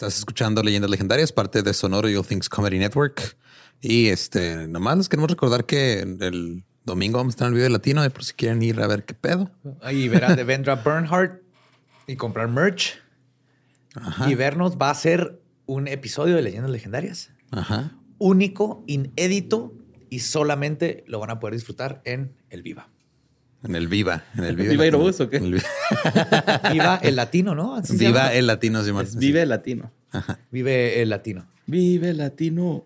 Estás escuchando Leyendas Legendarias, parte de Sonoro All Things Comedy Network. Y este, nomás les queremos recordar que el domingo vamos a estar en el video latino, de por si quieren ir a ver qué pedo. Ahí verán de Vendra Bernhardt y comprar merch. Y vernos va a ser un episodio de Leyendas Legendarias. Ajá. Único, inédito y solamente lo van a poder disfrutar en el Viva. En el Viva. En el Viva. ¿Viva Latino. Aerobús o qué? En el Viva el latino, ¿no? Así se Viva llama. el latino, Simón. Es Vive Latino. Vive el latino. Vive Latino.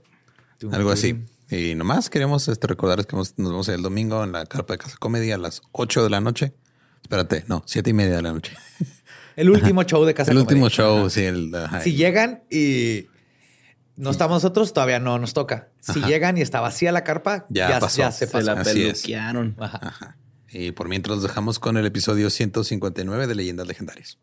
Algo así. Y nomás queremos este, recordarles que nos vemos el domingo en la carpa de Casa Comedia a las 8 de la noche. Espérate, no, siete y media de la noche. El último show de Casa el Comedia. último show, sí. El. Si llegan y no estamos nosotros, todavía no nos toca. Si Ajá. llegan y está vacía la carpa, Ya ya, pasó. ya se Se pasó. la Así es. peluquearon. Ajá. Ajá. Y por mientras dejamos con el episodio 159 de Leyendas Legendarias.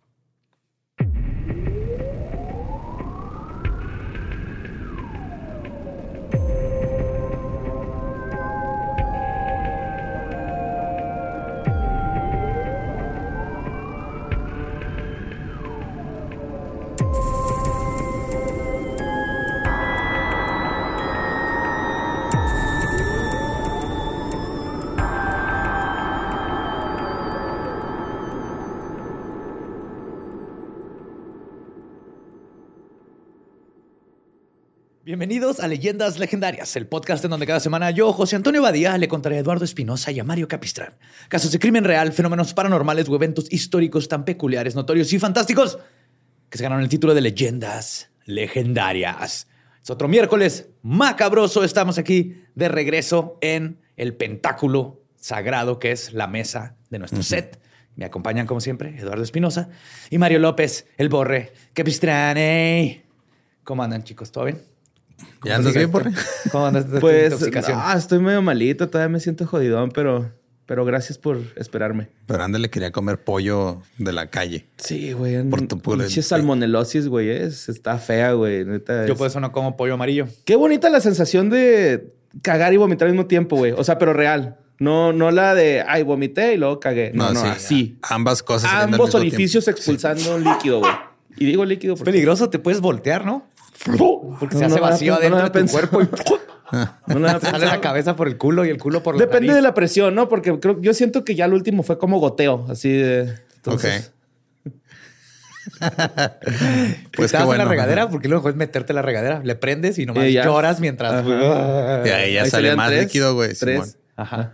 Bienvenidos a Leyendas Legendarias, el podcast en donde cada semana yo, José Antonio Badía, le contaré a Eduardo Espinosa y a Mario Capistrán casos de crimen real, fenómenos paranormales o eventos históricos tan peculiares, notorios y fantásticos que se ganaron el título de Leyendas Legendarias. Es otro miércoles macabroso. Estamos aquí de regreso en el pentáculo sagrado que es la mesa de nuestro set. Me acompañan, como siempre, Eduardo Espinosa y Mario López, el borre Capistrán. ¿Cómo andan, chicos? ¿Todo bien? ¿Ya andas bien, Borre? ¿Cómo andas Pues intoxicación? ah, estoy medio malito, todavía me siento jodidón, pero, pero gracias por esperarme. Pero ándale, quería comer pollo de la calle. Sí, güey. Por tu pura- Pinche salmonelosis, güey. Es, está fea, güey. Neta, Yo por eso no como pollo amarillo. Qué bonita la sensación de cagar y vomitar al mismo tiempo, güey. O sea, pero real. No, no la de, ay, vomité y luego cagué. No, no, sí, así. Ambas cosas. Ambos orificios tiempo. expulsando líquido, güey. Y digo líquido Es peligroso, te puedes voltear, ¿no? Porque se No, hace vacío adentro no, de tu cuerpo y No lo había te sale la cabeza por el culo y el culo por la Depende nariz. de la presión, ¿no? Porque creo, yo siento que ya lo último fue como goteo, así de... entonces- Pues ¿Te qué das en bueno. la regadera? Porque luego es meterte en la regadera. Le prendes y nomás Eh, ya. lloras mientras... Y ahí ya sale más tres, líquido, güey. Tres. Simón. Ajá.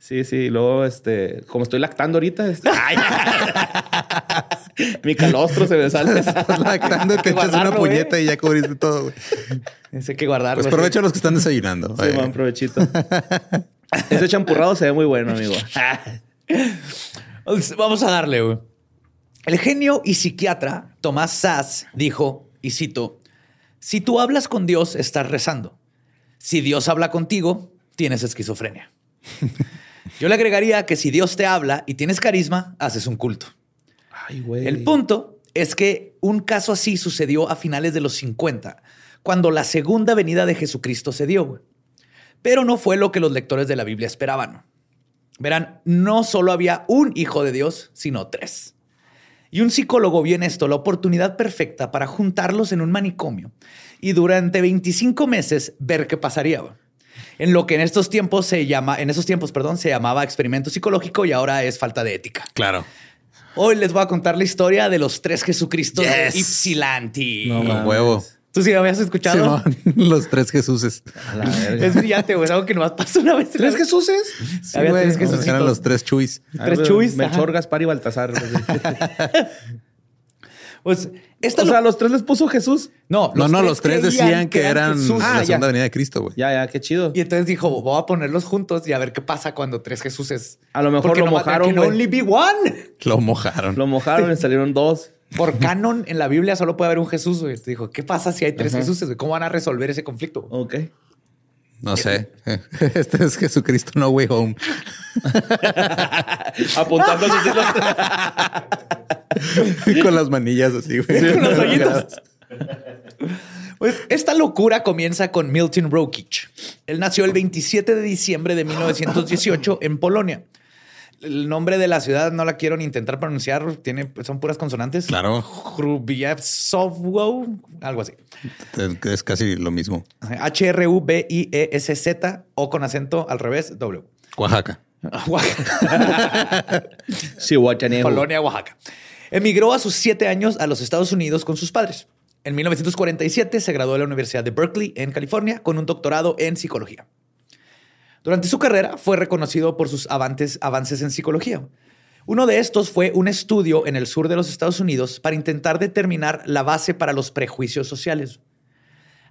Sí, sí. Luego, este, como estoy lactando ahorita, este- mi calostro se me sale. Estás lactando, te echas una puñeta y ya cubriste todo, güey. Ese que guardarlo. Pues provecho a los que están desayunando. Sí, man, provechito. Ese champurrado se ve muy bueno, amigo. Vamos a darle, güey. El genio y psiquiatra Tomás Sass dijo, y cito, si tú hablas con Dios, estás rezando. Si Dios habla contigo, tienes esquizofrenia. Yo le agregaría que si Dios te habla y tienes carisma, haces un culto. Ay, güey. El punto es que un caso así sucedió a finales de los 50, cuando la segunda venida de Jesucristo se dio. güey. Pero no fue lo que los lectores de la Biblia esperaban. Verán, no solo había un hijo de Dios, sino tres. Y un psicólogo vio en esto la oportunidad perfecta para juntarlos en un manicomio y durante 25 meses ver qué pasaría. En lo que en estos tiempos se llama, en esos tiempos, perdón, se llamaba experimento psicológico y ahora es falta de ética. Claro. Hoy les voy a contar la historia de los tres Jesucristos Yes. de Ypsilanti. No, mames. huevo. ¿Tú sí lo habías escuchado? Simón, los tres Jesuses. Es brillante, güey. Es algo que nomás pasó una vez. ¿Tres Jesuses? Sí, Había güey. tres Eran los tres chuis. Tres chuis, Melchor. Gaspar y Baltasar. Pues esta o sea, ¿a los tres les puso Jesús? no, No, no, los tres decían que eran Jesús. la Ah, ya. segunda venida de Cristo, güey. Ya, ya, qué chido. Y entonces dijo, voy a ponerlos juntos y a ver qué pasa cuando tres Jesuses. A lo mejor Porque lo mojaron, güey. only be one. Lo mojaron. Lo mojaron y salieron dos. Por canon en la Biblia solo puede haber un Jesús. Güey. Dijo, ¿qué pasa si hay tres Jesús? ¿Cómo van a resolver ese conflicto? Ok. No sé. Este es Jesucristo No Way Home. Apuntando Con las manillas así, güey. Con los hoyitos. Pues esta locura comienza con Milton Rokic. Él nació el 27 de diciembre de 1918 en Polonia. El nombre de la ciudad no la quiero ni intentar pronunciar, tiene, son puras consonantes. Claro. Hrubievsovo, algo así. Es casi lo mismo. H-R-U-B-I-E-S-Z o con acento al revés, W. Oaxaca. Oaxaca. Sí. Polonia, Oaxaca. Emigró a sus siete años a los Estados Unidos con sus padres. En 1947 se graduó de la Universidad de Berkeley, en California, con un doctorado en psicología. Durante su carrera fue reconocido por sus avances, avances en psicología. Uno de estos fue un estudio en el sur de los Estados Unidos para intentar determinar la base para los prejuicios sociales.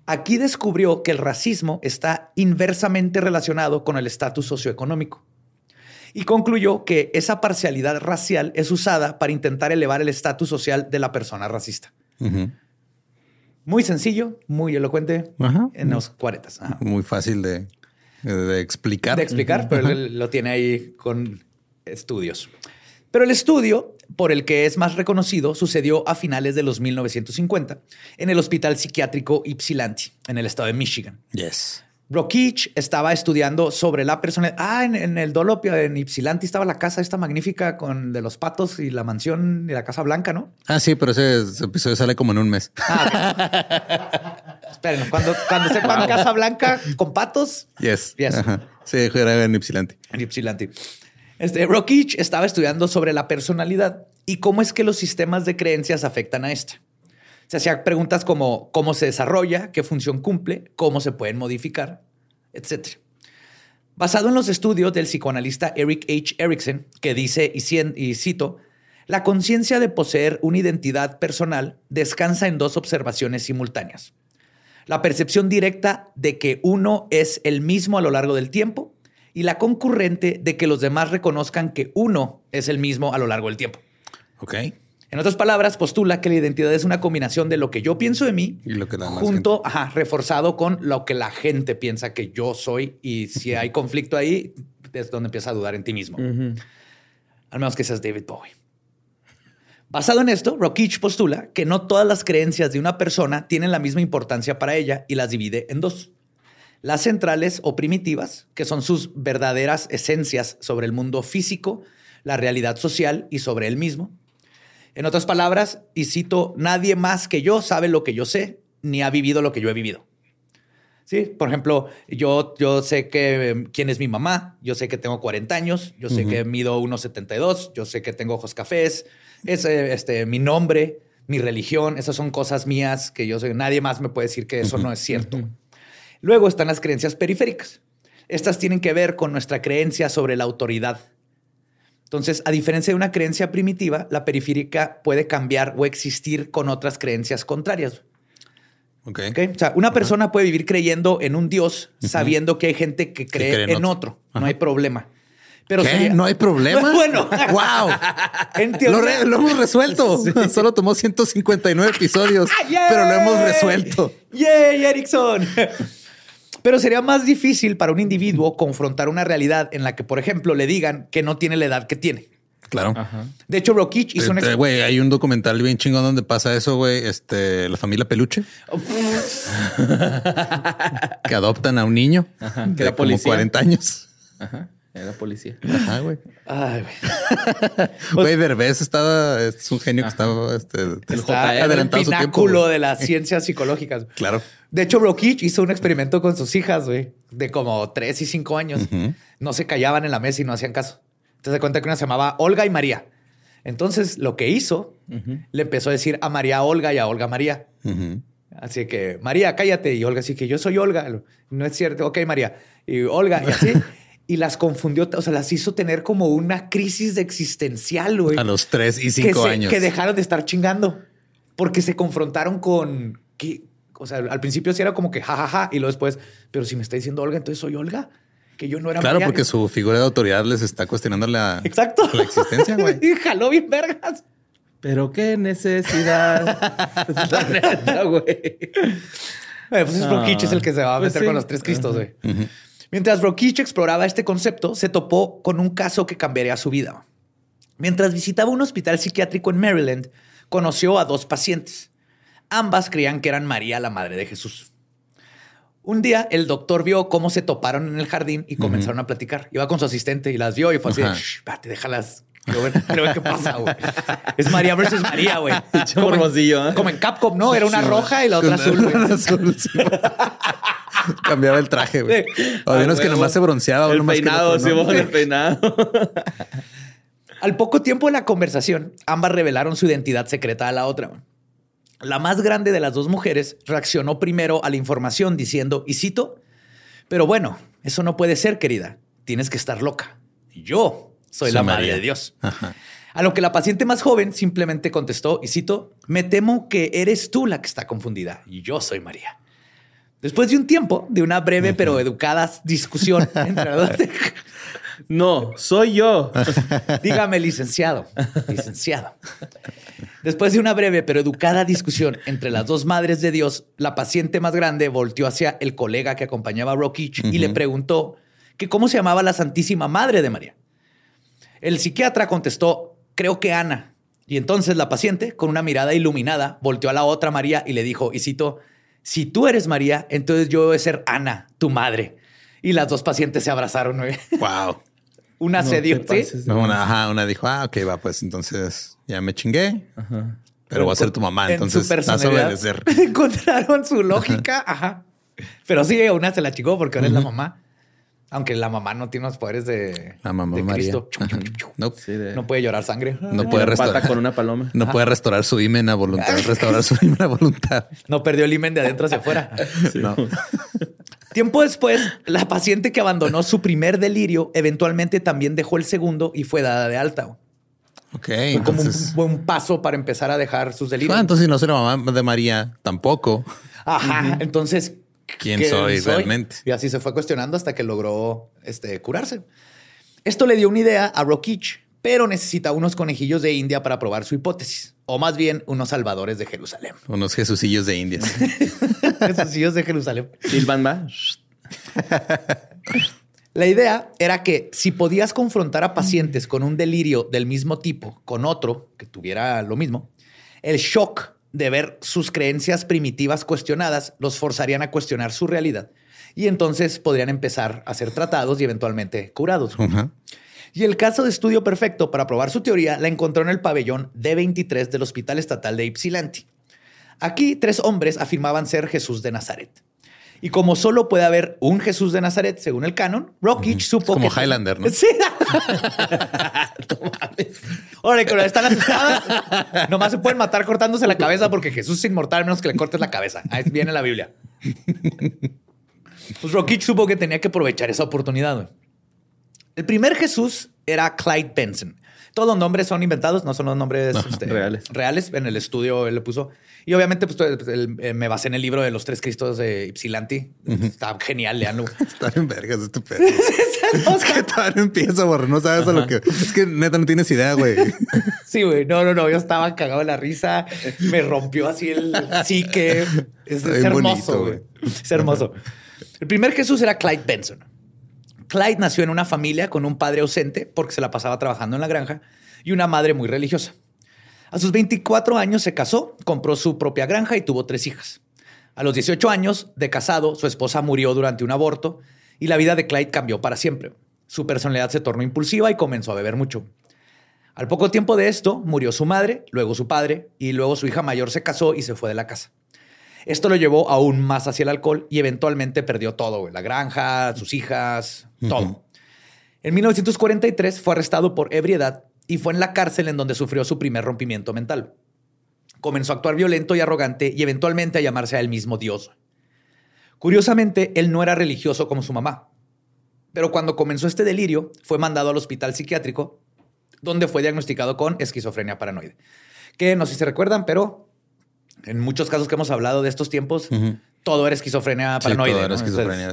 Aquí descubrió que el racismo está inversamente relacionado con el estatus socioeconómico y concluyó que esa parcialidad racial es usada para intentar elevar el estatus social de la persona racista. Muy sencillo, muy elocuente en los 40. Muy fácil de, explicar. De explicar, pero él lo tiene ahí con estudios. Pero el estudio por el que es más reconocido sucedió a finales de los 1950 en el Hospital Psiquiátrico Ypsilanti, en el estado de Michigan. Yes. Rokich estaba estudiando sobre la persona. Ah, en, el Dolopio, en Ypsilanti, estaba la casa esta magnífica con de los patos y la mansión y la Casa Blanca, ¿no? Ah, sí, pero ese, episodio sale como en un mes. Ah, Esperen, cuando, cuando sepan Casa Blanca con patos. Yes. yes. Sí, era en Ypsilanti. En Ypsilanti. Este, Rokich estaba estudiando sobre la personalidad y cómo es que los sistemas de creencias afectan a esta. Se hacía preguntas como cómo se desarrolla, qué función cumple, cómo se pueden modificar, etc. Basado en los estudios del psicoanalista Eric H. Erickson, que dice, y cito, la conciencia de poseer una identidad personal descansa en dos observaciones simultáneas. La percepción directa de que uno es el mismo a lo largo del tiempo y la concurrente de que los demás reconozcan que uno es el mismo a lo largo del tiempo. Ok. En otras palabras, postula que la identidad es una combinación de lo que yo pienso de mí y lo que junto, ajá, reforzado con lo que la gente piensa que yo soy. Y si hay conflicto ahí, es donde empieza a dudar en ti mismo. Al menos que seas David Bowie. Basado en esto, Rockich postula que no todas las creencias de una persona tienen la misma importancia para ella y las divide en dos. Las centrales o primitivas, que son sus verdaderas esencias sobre el mundo físico, la realidad social y sobre él mismo en otras palabras, y cito, nadie más que yo sabe lo que yo sé, ni ha vivido lo que yo he vivido. Sí, por ejemplo, yo, yo sé que em, quién es mi mamá, yo sé que tengo 40 años, yo sé que mido 1,72, yo sé que tengo ojos cafés, es este, mi nombre, mi religión, esas son cosas mías que yo soy. Nadie más me puede decir que eso no es cierto. Luego están las creencias periféricas. Estas tienen que ver con nuestra creencia sobre la autoridad. Entonces, a diferencia de una creencia primitiva, la periférica puede cambiar o existir con otras creencias contrarias. O sea, una persona puede vivir creyendo en un Dios sabiendo que hay gente que cree, en, otro. No hay problema. Pero ¿Qué? ¿No hay problema? bueno. ¡Wow! lo, hemos resuelto. Solo tomó 159 episodios, pero lo hemos resuelto. ¡Yay, Erickson! Pero sería más difícil para un individuo confrontar una realidad en la que, por ejemplo, le digan que no tiene la edad que tiene. Claro. De hecho, Rokich hizo un... Güey, hay un documental bien chingón donde pasa eso, güey. Este, la familia Peluche. que adoptan a un niño que de como 40 años. Ajá. Era policía. Ajá, güey. Ay, güey. Güey, Derbez estaba, es un genio que estaba este, está adelantado el pináculo de las ciencias psicológicas. Claro. De hecho, Brokich hizo un experimento con sus hijas, güey, de como tres y cinco años. No se callaban en la mesa y no hacían caso. Entonces se cuenta que una se llamaba Olga y María. Entonces, lo que hizo, le empezó a decir a María Olga y a Olga María. Así que, María, cállate. Y Olga, así que yo soy Olga. No es cierto. Ok, María. Y Olga, y así. y las confundió, o sea, las hizo tener como una crisis existencial, güey. A los tres y cinco años. Que dejaron de estar chingando porque se confrontaron con que, o sea, al principio sí era como que jajaja ja, ja, y luego después, pero si me está diciendo Olga, entonces soy Olga. Que yo no era Claro, porque su figura de autoridad les está cuestionando la, Exacto. la existencia, güey. Jaló bien vergas. Pero qué necesidad. La neta, güey. Eh, pues es Brokich es el que se va a Pues meter sí. con los tres cristos, güey. Mientras Brokich exploraba este concepto, se topó con un caso que cambiaría su vida. Mientras visitaba un hospital psiquiátrico en Maryland, conoció a dos pacientes. Ambas creían que eran María, la madre de Jesús. Un día, el doctor vio cómo se toparon en el jardín y comenzaron a platicar. Iba con su asistente y las vio y fue así, de, Ajá. "Shh, déjalas. Quiero ver, quiero ver qué pasa, güey. Es María versus María, güey. Como ¿eh? Como en Capcom, ¿no? Era una roja y la otra azul, güey. Azul, sí. Cambiaba el traje, güey. Había unos que nomás se bronceaba. El uno más que peinado, otro, ¿no? Simón, el peinado. Al poco tiempo de la conversación, ambas revelaron su identidad secreta a la otra. La más grande de las dos mujeres reaccionó primero a la información diciendo, y cito, pero bueno, eso no puede ser, querida. Tienes que estar loca. Yo soy, Soy la madre María. de Dios. Ajá. A lo que la paciente más joven simplemente contestó, y cito, me temo que eres tú la que está confundida. Y yo soy María. Después de un tiempo, de una breve pero educada discusión entre las dos, No, soy yo. Dígame, licenciado. Licenciado. Después de una breve pero educada discusión entre las dos madres de Dios, la paciente más grande volteó hacia el colega que acompañaba a Rockich y le preguntó que cómo se llamaba la Santísima Madre de María. El psiquiatra contestó, creo que Ana. Y entonces la paciente, con una mirada iluminada, volteó a la otra María y le dijo, y cito, si tú eres María, entonces yo debo ser Ana, tu madre. Y las dos pacientes se abrazaron. Wow. Una No se dio, ¿sí? No, una, ajá, una dijo, ah, ok, va, pues entonces ya me chingué. Pero voy a ser tu mamá, En entonces su vas a obedecer. Encontraron su lógica, ajá. Pero sí, una se la chingó porque ahora es la mamá. Aunque la mamá no tiene los poderes de, La mamá de María. Cristo. Sí, de- No puede llorar sangre. No puede restaurar. con una paloma. No puede restaurar su himen a voluntad, restaurar su himen a voluntad. No perdió el himen de adentro hacia afuera. No. Tiempo después, la paciente que abandonó su primer delirio eventualmente también dejó el segundo y fue dada de alta. Ok, Fue como un buen paso para empezar a dejar sus delirios. Ah, entonces si no la mamá de María, tampoco. Ajá. Entonces, ¿Quién soy realmente? Y así se fue cuestionando hasta que logró este, curarse. Esto le dio una idea a Rockich, pero necesita unos conejillos de India para probar su hipótesis, o más bien unos salvadores de Jerusalén. Unos jesucillos de indias. Esos hijos de Jerusalén. Silvan va. La idea era que si podías confrontar a pacientes con un delirio del mismo tipo con otro que tuviera lo mismo, el shock de ver sus creencias primitivas cuestionadas los forzarían a cuestionar su realidad y entonces podrían empezar a ser tratados y eventualmente curados. Y el caso de estudio perfecto para probar su teoría la encontró en el pabellón D23 del Hospital Estatal de Ypsilanti. Aquí tres hombres afirmaban ser Jesús de Nazaret. Y como solo puede haber un Jesús de Nazaret según el canon, Rockich supo como que... Highlander, ¿no? Sí. no mames. Órale, cuando están asustadas, nomás se pueden matar cortándose la cabeza porque Jesús es inmortal a menos que le cortes la cabeza. Ahí viene la Biblia. Pues Rockich supo que tenía que aprovechar esa oportunidad. El primer Jesús era Clyde Benson. Todos los nombres son inventados, no son los nombres este, reales. reales. En el estudio él le puso. Y obviamente, pues todo- el- eh, me basé en el libro de los tres Cristos de Ypsilanti. Está genial, leanlo. Están en vergas este pedo. es que todavía no empieza, borre. No sabes a lo que. Es que neta no tienes idea, güey. Sí, güey. No, no, no. Yo estaba cagado de la risa. Me rompió así el psique. Es, es hermoso, güey. Es hermoso. El primer Jesús era Clyde Benson. Clyde nació en una familia con un padre ausente porque se la pasaba trabajando en la granja y una madre muy religiosa. A sus 24 años se casó, compró su propia granja y tuvo tres hijas. A los 18 años de casado, su esposa murió durante un aborto y la vida de Clyde cambió para siempre. Su personalidad se tornó impulsiva y comenzó a beber mucho. Al poco tiempo de esto, murió su madre, luego su padre y luego su hija mayor se casó y se fue de la casa. Esto lo llevó aún más hacia el alcohol y eventualmente perdió todo, güey, la granja, sus hijas, todo. En 1943 fue arrestado por ebriedad y fue en la cárcel en donde sufrió su primer rompimiento mental. Comenzó a actuar violento y arrogante y eventualmente a llamarse a él mismo Dios. Curiosamente, él no era religioso como su mamá. Pero cuando comenzó este delirio, fue mandado al hospital psiquiátrico, donde fue diagnosticado con esquizofrenia paranoide. Que no sé si se recuerdan, pero en muchos casos que hemos hablado de estos tiempos, todo era esquizofrenia Sí, paranoide. todo era ¿no? esquizofrenia.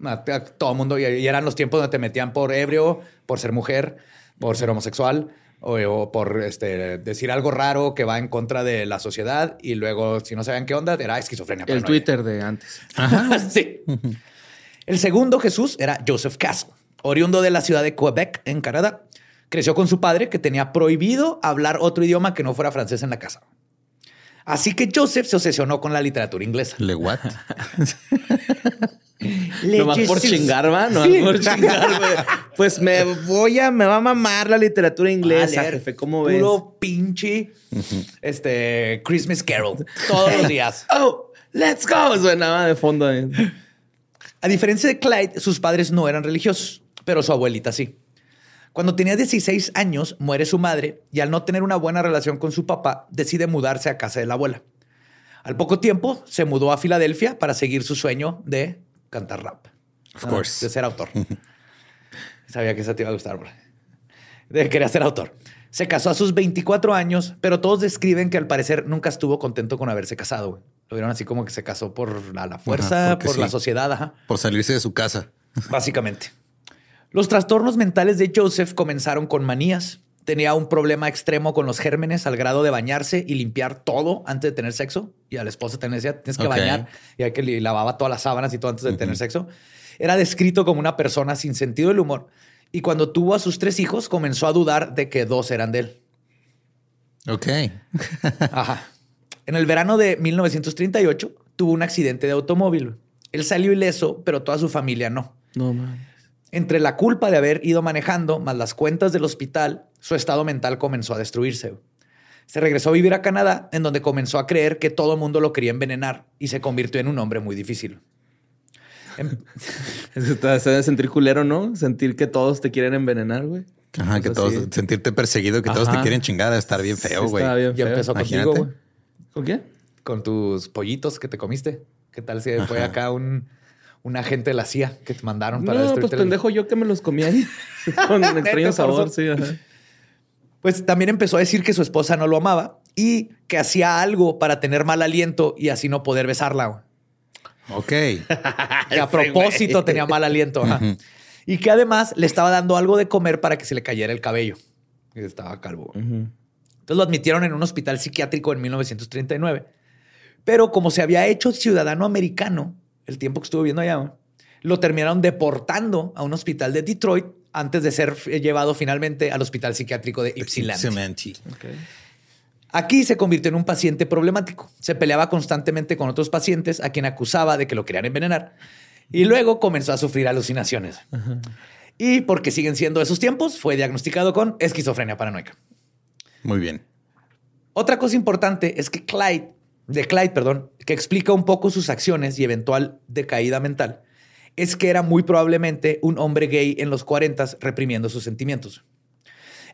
Entonces, a- a todo el mundo, y, y eran los tiempos donde te metían por ebrio, por ser mujer, por ser homosexual o, o por este, decir algo raro que va en contra de la sociedad y luego, si no saben qué onda, era esquizofrenia. El. Twitter de antes. sí. El segundo Jesús era Joseph Castle, oriundo de la ciudad de Quebec, en Canadá. Creció con su padre, que tenía prohibido hablar otro idioma que no fuera francés en la casa. Así que Joseph se obsesionó con la literatura inglesa. Le what? Nomás por chingar, va. Nomás Sí. por chingar, güey. Pues me voy a, me va a mamar la literatura inglesa, leer jefe. ¿Cómo ves? Puro pinche este, Christmas Carol todos los días. Oh, let's go. Suenaba de fondo. eh. A diferencia de Clyde, sus padres no eran religiosos, pero su abuelita sí. Cuando tenía 16 años, muere su madre y al no tener una buena relación con su papá, decide mudarse a casa de la abuela. Al poco tiempo, se mudó a Filadelfia para seguir su sueño de cantar rap. Of course. De ser autor. Sabía que eso te iba a gustar, bro. De quería ser autor. Se casó a sus 24 años, pero todos describen que al parecer nunca estuvo contento con haberse casado. güey. Lo vieron así como que se casó por la, la fuerza, por la sociedad, ajá. Por salirse de su casa. Básicamente. Los trastornos mentales de Joseph comenzaron con manías. Tenía un problema extremo con los gérmenes al grado de bañarse y limpiar todo antes de tener sexo. Y a la esposa también decía, tienes que bañar. Y hay que lavaba todas las sábanas y todo antes de tener sexo. Era descrito como una persona sin sentido del humor. Y cuando tuvo a sus tres hijos, comenzó a dudar de que dos eran de él. Ok. Ajá. En el verano de 1938 tuvo un accidente de automóvil. Él salió ileso, pero toda su familia no. No, man. Entre la culpa de haber ido manejando, más las cuentas del hospital, su estado mental comenzó a destruirse. Se regresó a vivir a Canadá, en donde comenzó a creer que todo el mundo lo quería envenenar y se convirtió en un hombre muy difícil. Em- Eso se debe sentir culero, ¿no? Sentir que todos te quieren envenenar, güey. Ajá, que todos, así. sentirte perseguido, que todos te quieren chingar, estar bien feo, Sí, güey. está bien Ya feo. empezó Imagínate. contigo, güey, ¿Con quién? con tus pollitos que te comiste. ¿Qué tal si fue acá un, un agente de la CIA que te mandaron para No, pues el- pendejo yo que me los comí ahí. Con extraño sabor, sí. ajá. Pues también empezó a decir que su esposa no lo amaba y que hacía algo para tener mal aliento y así no poder besarla. Ok. que a propósito tenía mal aliento. ajá. Y que además le estaba dando algo de comer para que se le cayera el cabello. Y estaba calvo. Entonces lo admitieron en un hospital psiquiátrico en 1939. Pero como se había hecho ciudadano americano el tiempo que estuvo viviendo allá, ¿no? lo terminaron deportando a un hospital de Detroit antes de ser eh, llevado finalmente al hospital psiquiátrico de Ypsilanti. Aquí se convirtió en un paciente problemático. Se peleaba constantemente con otros pacientes a quien acusaba de que lo querían envenenar. Y luego comenzó a sufrir alucinaciones. Y porque siguen siendo esos tiempos, fue diagnosticado con esquizofrenia paranoica. Muy bien. Otra cosa importante es que Clyde, de Clyde, perdón, que explica un poco sus acciones y eventual decaída mental, es que era muy probablemente un hombre gay en los 40 reprimiendo sus sentimientos.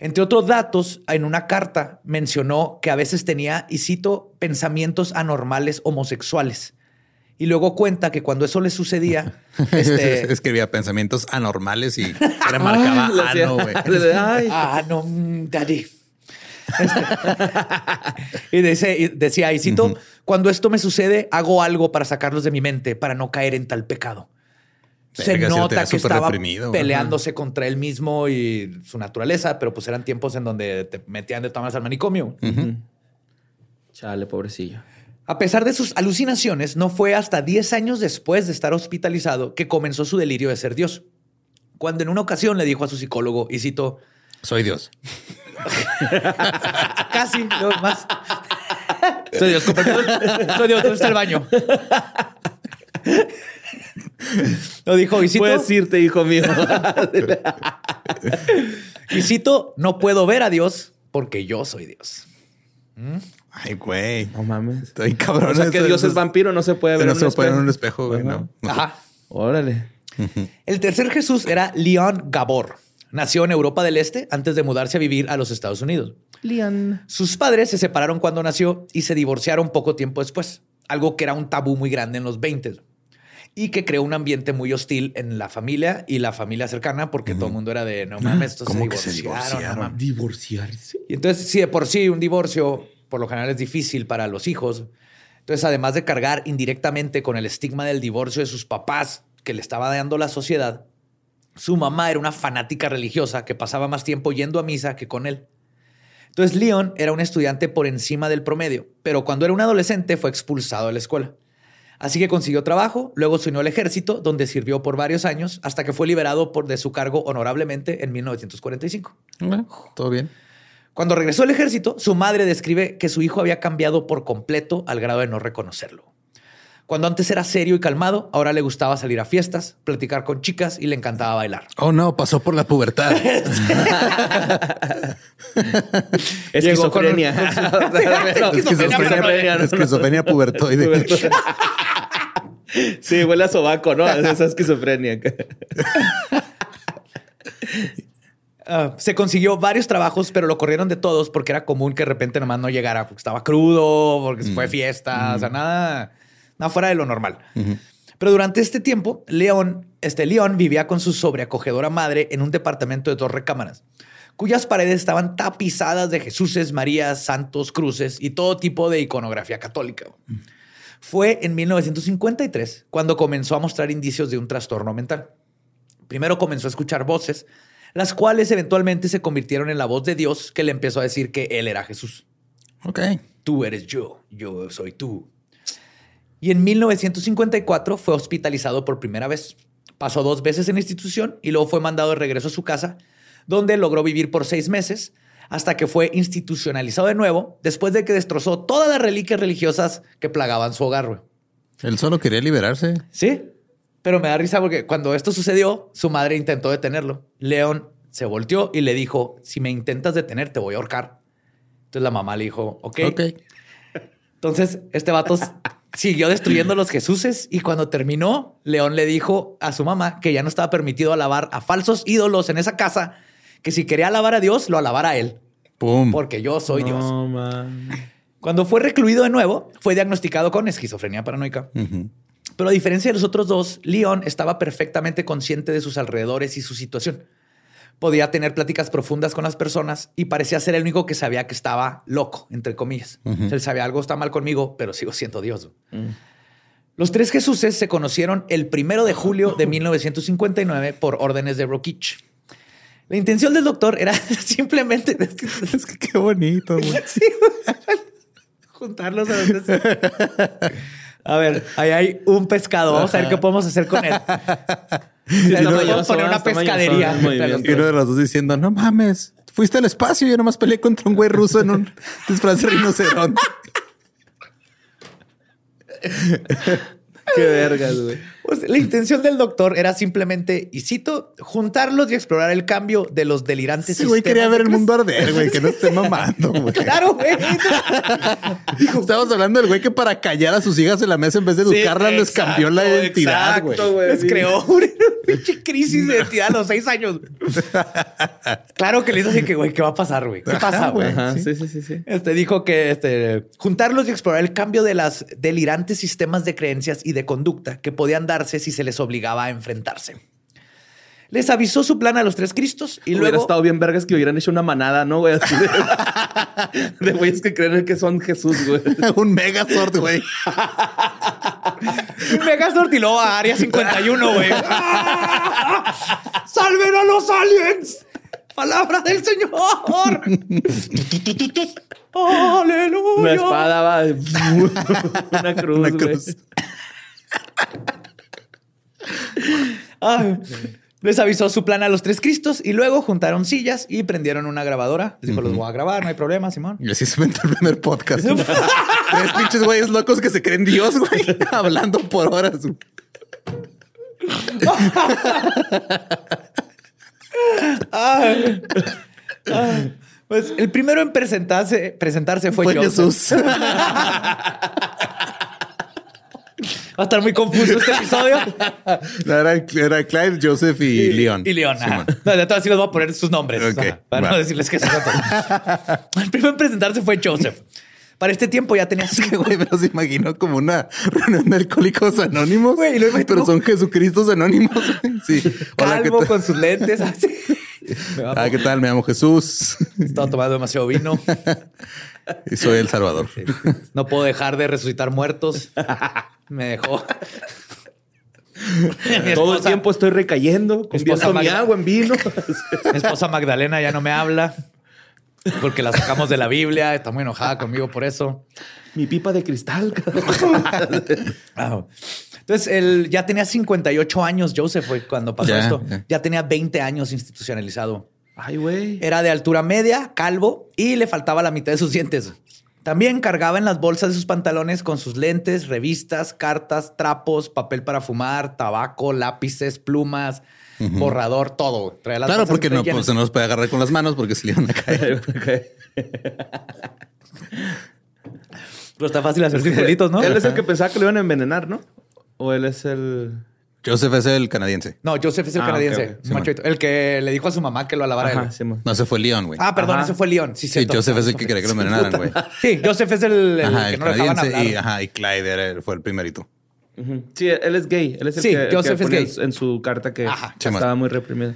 Entre otros datos, en una carta mencionó que a veces tenía, y cito, pensamientos anormales homosexuales. Y luego cuenta que cuando eso le sucedía, este, Escribía pensamientos anormales y lo hacía. ano, güey. Ay, Ah, no, mm, daddy. Este, y, dice- y decía, y cito, cuando esto me sucede, hago algo para sacarlos de mi mente, para no caer en tal pecado. Se Verga, nota que estaba peleándose contra él mismo y su naturaleza, pero pues eran tiempos en donde te metían de todas al manicomio. Chale, pobrecillo. A pesar de sus alucinaciones, no fue hasta 10 años después de estar hospitalizado que comenzó su delirio de ser Dios. Cuando en una ocasión le dijo a su psicólogo, y cito, Soy Dios. Casi, no más. Soy Dios. Soy Dios, ¿dónde está el baño? Lo dijo Isito. Puedes irte, hijo mío. Isito, no puedo ver a Dios porque yo soy Dios. Ay, güey. no mames. Estoy cabrón. O sea, que Eso- Dios es vampiro, no se puede ver No en se puede ver en un espejo. güey. Ajá. No. No. Ajá. Órale. El tercer Jesús era Leon Gabor. Nació en Europa del Este antes de mudarse a vivir a los Estados Unidos. Lian. Sus padres se separaron cuando nació y se divorciaron poco tiempo después, algo que era un tabú muy grande en los 20 y que creó un ambiente muy hostil en la familia y la familia cercana porque todo el mundo era de no mames, estos ¿Cómo se que se divorciaron. no divorciaron? mames". Divorciarse. Y entonces, si de por sí un divorcio por lo general es difícil para los hijos, entonces además de cargar indirectamente con el estigma del divorcio de sus papás que le estaba dando la sociedad, su mamá era una fanática religiosa que pasaba más tiempo yendo a misa que con él. Entonces, Leon era un estudiante por encima del promedio, pero cuando era un adolescente fue expulsado de la escuela. Así que consiguió trabajo, luego se unió al ejército, donde sirvió por varios años, hasta que fue liberado por, de su cargo honorablemente en 1945. Todo bien. Cuando regresó al ejército, su madre describe que su hijo había cambiado por completo al grado de no reconocerlo. Cuando antes era serio y calmado, ahora le gustaba salir a fiestas, platicar con chicas y le encantaba bailar. Oh no, pasó por la pubertad. Esquizofrenia. Esquizofrenia, esquizofrenia pubertoide. Sí, huele a sobaco, ¿no? Esa esquizofrenia. Uh, se consiguió varios trabajos, pero lo corrieron de todos porque era común que de repente nomás no llegara porque estaba crudo, porque se fue Mm. fiesta, o sea, nada, nada fuera de lo normal. Pero durante este tiempo, León, este León vivía con su sobreacogedora madre en un departamento de dos recámaras, cuyas paredes estaban tapizadas de Jesuses, Marías, santos, cruces y todo tipo de iconografía católica. Fue en 1953 cuando comenzó a mostrar indicios de un trastorno mental. Primero comenzó a escuchar voces, las cuales eventualmente se convirtieron en la voz de Dios que le empezó a decir que él era Jesús. Ok. Tú eres yo, yo soy tú. Y en 1954 fue hospitalizado por primera vez. Pasó dos veces en la institución y luego fue mandado de regreso a su casa, donde logró vivir por seis meses hasta que fue institucionalizado de nuevo después de que destrozó todas las reliquias religiosas que plagaban su hogar. güey. Él solo quería liberarse. Sí, pero me da risa porque cuando esto sucedió, su madre intentó detenerlo. León se volteó y le dijo, si me intentas detener, te voy a ahorcar. Entonces la mamá le dijo, ok. Ok. Entonces este vato siguió destruyendo los Jesuses y cuando terminó, León le dijo a su mamá que ya no estaba permitido alabar a falsos ídolos en esa casa, que si quería alabar a Dios, lo alabara a él, Pum. porque yo soy Dios. Man. Cuando fue recluido de nuevo, fue diagnosticado con esquizofrenia paranoica. Pero a diferencia de los otros dos, Leon estaba perfectamente consciente de sus alrededores y su situación. Podía tener pláticas profundas con las personas y parecía ser el único que sabía que estaba loco, entre comillas. O sea, Él sabía algo está mal conmigo, pero sigo siendo Dios. Los tres Jesuses se conocieron el primero de julio de 1959 por órdenes de Rokich. La intención del doctor era simplemente es que- Es que qué bonito, güey. Sí, juntarlos a donde sea. A ver, ahí hay un pescado. Vamos a ver qué podemos hacer con él. Está Nos podemos poner una pescadería. Y uno de los dos diciendo, no mames, fuiste al espacio y yo nomás peleé contra un güey ruso en un disfraz de rinoceronte. Qué vergas, güey. Pues, la intención del doctor era simplemente, y cito, juntarlos y explorar el cambio de los delirantes. Ese güey quería ver el mundo arder, güey, que no esté mamando, güey. Claro, güey. Estamos hablando del güey que para callar a sus hijas en la mesa en vez de educarlas les cambió la identidad, güey. exacto, güey. Les Sí. creó una pinche crisis de identidad a los seis años. claro que le hizo así que, güey, ¿qué va a pasar, güey? ¿Qué pasa, güey? Sí, sí, sí, sí. Este dijo que este, juntarlos y explorar el cambio de las delirantes sistemas de creencias y de conducta que podían darse si se les obligaba a enfrentarse. Les avisó su plan a los tres Cristos y Hubiera luego estado bien vergas que hubieran hecho una manada, ¿no, güey? Así de, de güeyes que creen que son Jesús, güey. un megazord, güey. un Megazord y luego a Área 51, güey. ¡Salven a los aliens! ¡Palabra del Señor! ¡Aleluya! Una espada va. una cruz, Una güey. cruz. Les avisó su plan a los tres Cristos y luego juntaron sillas y prendieron una grabadora. Les dijo, los voy a grabar, no hay problema, Simón. Y así se inventó el primer podcast. Tres pinches güeyes locos que se creen Dios, güey, hablando por horas. Pues el primero en presentarse, presentarse fue, Fue Joseph. Jesús. Va a estar muy confuso este episodio. No, era, era Clive, Joseph y, Leon. Y ajá. No, de todas sí les voy a poner sus nombres. Ok, ajá, para va. no decirles que son otros. El primero en presentarse fue Joseph. Para este tiempo ya tenía Es que, güey, me los imagino como una reunión de alcohólicos anónimos. Güey, lo pero son Jesucristos anónimos. Sí. Hola, ¿qué calvo con sus lentes. así. Ah, ¿qué tal? Me llamo Jesús Estaba tomando demasiado vino. Y soy el Salvador. No puedo dejar de resucitar muertos. Me dejó. Todo el tiempo estoy recayendo, esposa convierto mi agua en vino. Mi esposa Magdalena ya no me habla. porque la sacamos de la Biblia. Está muy enojada conmigo por eso. Mi pipa de cristal. Ah. Entonces, él ya tenía 58 años, Joseph, fue cuando pasó esto. Ya tenía 20 años institucionalizado. Ay, güey. Era de altura media, calvo y le faltaba la mitad de sus dientes. También cargaba en las bolsas de sus pantalones con sus lentes, revistas, cartas, trapos, papel para fumar, tabaco, lápices, plumas, borrador, todo. Traía las Claro, porque no, pues, no los puede agarrar con las manos porque se le iban a caer. Pero está fácil hacer circulitos, ¿no? Él es el que pensaba que lo iban a envenenar, ¿no? O él es el. Joseph es el canadiense. No, Joseph es el Ah, canadiense. el que le dijo a su mamá que lo alabara Ajá, él. No, se fue León, güey. Ah, perdón, Ajá. ese fue León. Sí, sí. Joseph es el que quería que lo envenenaran, güey. Sí, Joseph es el, el Ajá, que el no le dejaban canadiense hablar. y, ajá, y Clyde era- fue el primerito. Sí, él es gay. Él es el Sí, que, el que Joseph es gay. en su carta que Ajá. estaba muy reprimido.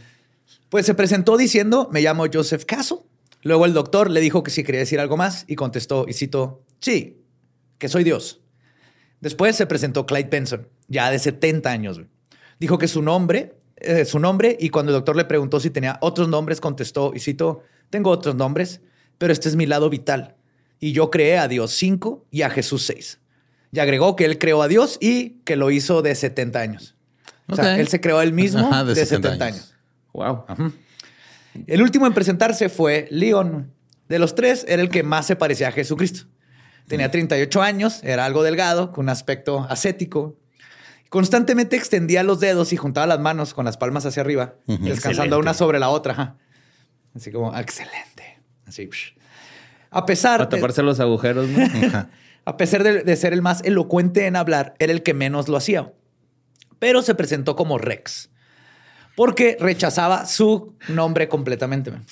Pues se presentó diciendo, me llamo Joseph Caso. Luego el doctor le dijo que si quería decir algo más y contestó, y cito, sí, que soy Dios. Después se presentó Clyde Benson, ya de 70 años. güey. Dijo que su nombre, eh, su nombre, y cuando el doctor le preguntó si tenía otros nombres, contestó, y cito, tengo otros nombres, pero este es mi lado vital. Y yo creé a Dios 5 y a Jesús 6. Y agregó que él creó a Dios y que lo hizo de 70 años. O sea, él se creó a él mismo Ajá, de, de 70, 70 años. años. Wow. El último en presentarse fue Leon. De los tres, era el que más se parecía a Jesucristo. Tenía 38 años, era algo delgado, con un aspecto ascético. Constantemente extendía los dedos y juntaba las manos con las palmas hacia arriba, descansando Excelente. una sobre la otra. ajá. Así como, excelente. Así. psh. A pesar, Para de- taparse los agujeros, ¿no? a pesar de, de ser el más elocuente en hablar, era el que menos lo hacía. Pero se presentó como Rex, porque rechazaba su nombre completamente. man.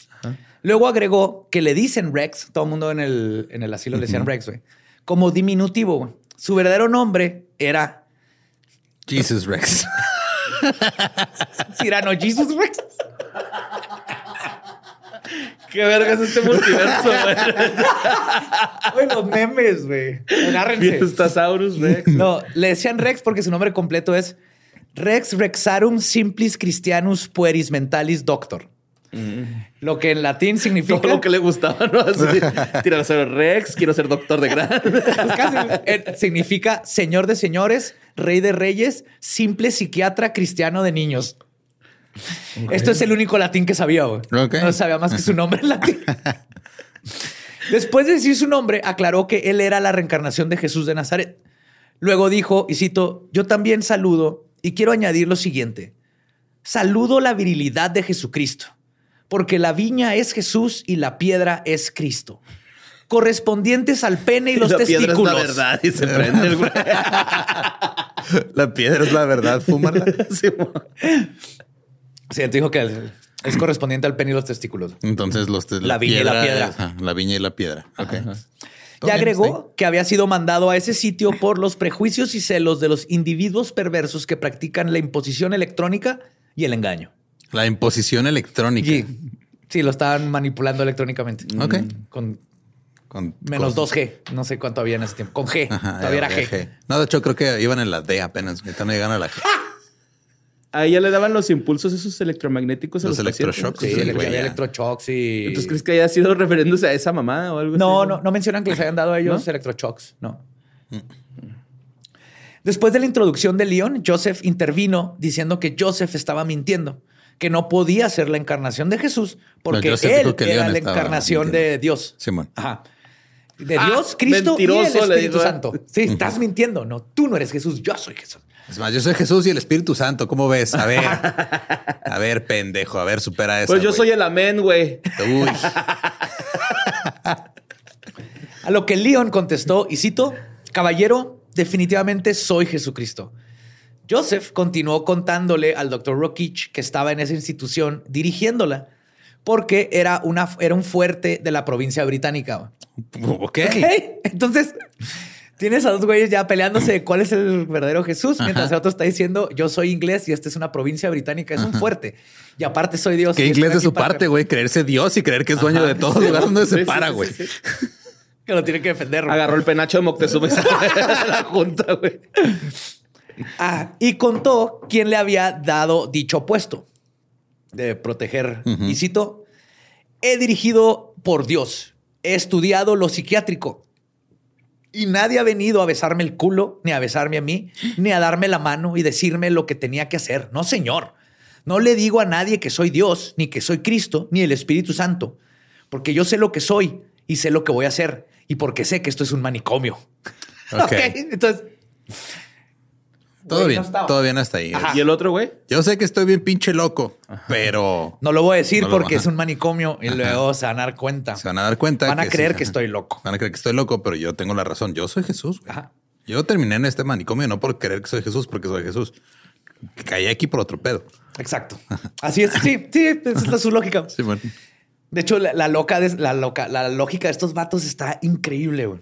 Luego agregó que le dicen Rex, todo el mundo en el, en el asilo le decían Rex, güey, como diminutivo. Su verdadero nombre era Jesus Rex. Cyrano Jesus Rex. ¿Qué verga es este multiverso, güey? Los memes, güey. Agárrense. Fiestasaurus Rex. No, le decían Rex porque su nombre completo es Rex Rexarum Simplis Christianus Pueris Mentalis Doctor. Lo que en latín significa. Todo lo que le gustaba, ¿no? Así, Rex, quiero ser doctor de gran. Pues casi, eh, significa señor de señores, rey de reyes, simple psiquiatra cristiano de niños. Esto es el único latín que sabía. güey. Ok. No sabía más que su nombre en latín. Después de decir su nombre, aclaró que él era la reencarnación de Jesús de Nazaret. Luego dijo, y cito, yo también saludo y quiero añadir lo siguiente. Saludo la virilidad de Jesucristo, porque la viña es Jesús y la piedra es Cristo, correspondientes al pene y los la piedra testículos. es la verdad y se prende el güey. La piedra es la verdad, fúmala. Sí, él dijo que es correspondiente al pene y los testículos. Entonces los La viña y la piedra. ajá, la viña y la piedra. Ok. Todo Ya bien, está agregó que había sido mandado a ese sitio por los prejuicios y celos de los individuos perversos que practican la imposición electrónica y el engaño. La imposición electrónica. Sí, sí, lo estaban manipulando electrónicamente. Ok. Con Con menos cosas. 2G. No sé cuánto había en ese tiempo. Con G. Ajá, Todavía era había G. No, de hecho, creo que iban en la D apenas. Ahorita no llegan a la G. A ella le daban los impulsos esos electromagnéticos a Los electroshocks. Sí, Sí, había ya. electroshocks y... Entonces, ¿crees que haya sido refiriéndose a esa mamada o algo No, así? no, no mencionan que les hayan dado a ellos electroshocks. No. Después de la introducción de Leon, Joseph intervino diciendo que Joseph estaba mintiendo, que no podía ser la encarnación de Jesús porque No, él era la encarnación de. Dios. Simón. Ajá. De Ah, Dios, Cristo y el Espíritu. Santo. Sí, estás mintiendo. No, tú no eres Jesús, yo soy Jesús. Es más, yo soy Jesús y el Espíritu Santo. ¿Cómo ves? A ver. A ver, pendejo. A ver, supera eso. Pues yo soy el amén, güey. Uy. A lo que Leon contestó, y cito, caballero, definitivamente soy Jesucristo. Joseph continuó contándole al doctor Rockich que estaba en esa institución dirigiéndola porque era, una, era un fuerte de la provincia británica. Ok. Ok. Entonces, tienes a dos güeyes ya peleándose de cuál es el verdadero Jesús, mientras el otro está diciendo yo soy inglés y esta es una provincia británica, es un fuerte. Y aparte soy Dios. Qué inglés de su para- parte, güey. Creerse Dios y creer que es dueño de todo lugar donde se Sí, para, sí, güey. sí, sí. Que lo tiene que defender. güey. Agarró el penacho de Moctezuma y se la junta, güey. Ah, y contó quién le había dado dicho puesto de proteger. Y cito, he dirigido por Dios, he estudiado lo psiquiátrico y nadie ha venido a besarme el culo, ni a besarme a mí, ni a darme la mano y decirme lo que tenía que hacer. No, señor. No le digo a nadie que soy Dios, ni que soy Cristo, ni el Espíritu Santo, porque yo sé lo que soy y sé lo que voy a hacer y porque sé que esto es un manicomio. Ok. entonces. Todo Güey, bien, no todo bien hasta ahí. ¿Y el otro, güey? Yo sé que estoy bien pinche loco, pero No lo voy a decir No porque es un manicomio y luego se van a dar cuenta. se van a dar cuenta. Van a creer sí, que estoy loco. Van a creer que estoy loco, pero yo tengo la razón. Yo soy Jesús. güey. Ajá. Yo terminé en este manicomio no por creer que soy Jesús, porque soy Jesús. Caí aquí por otro pedo. Exacto. Así es. Sí, sí, esa es su lógica. Sí, bueno. De hecho, la, la loca de- la, loca, la lógica de estos vatos está increíble. güey.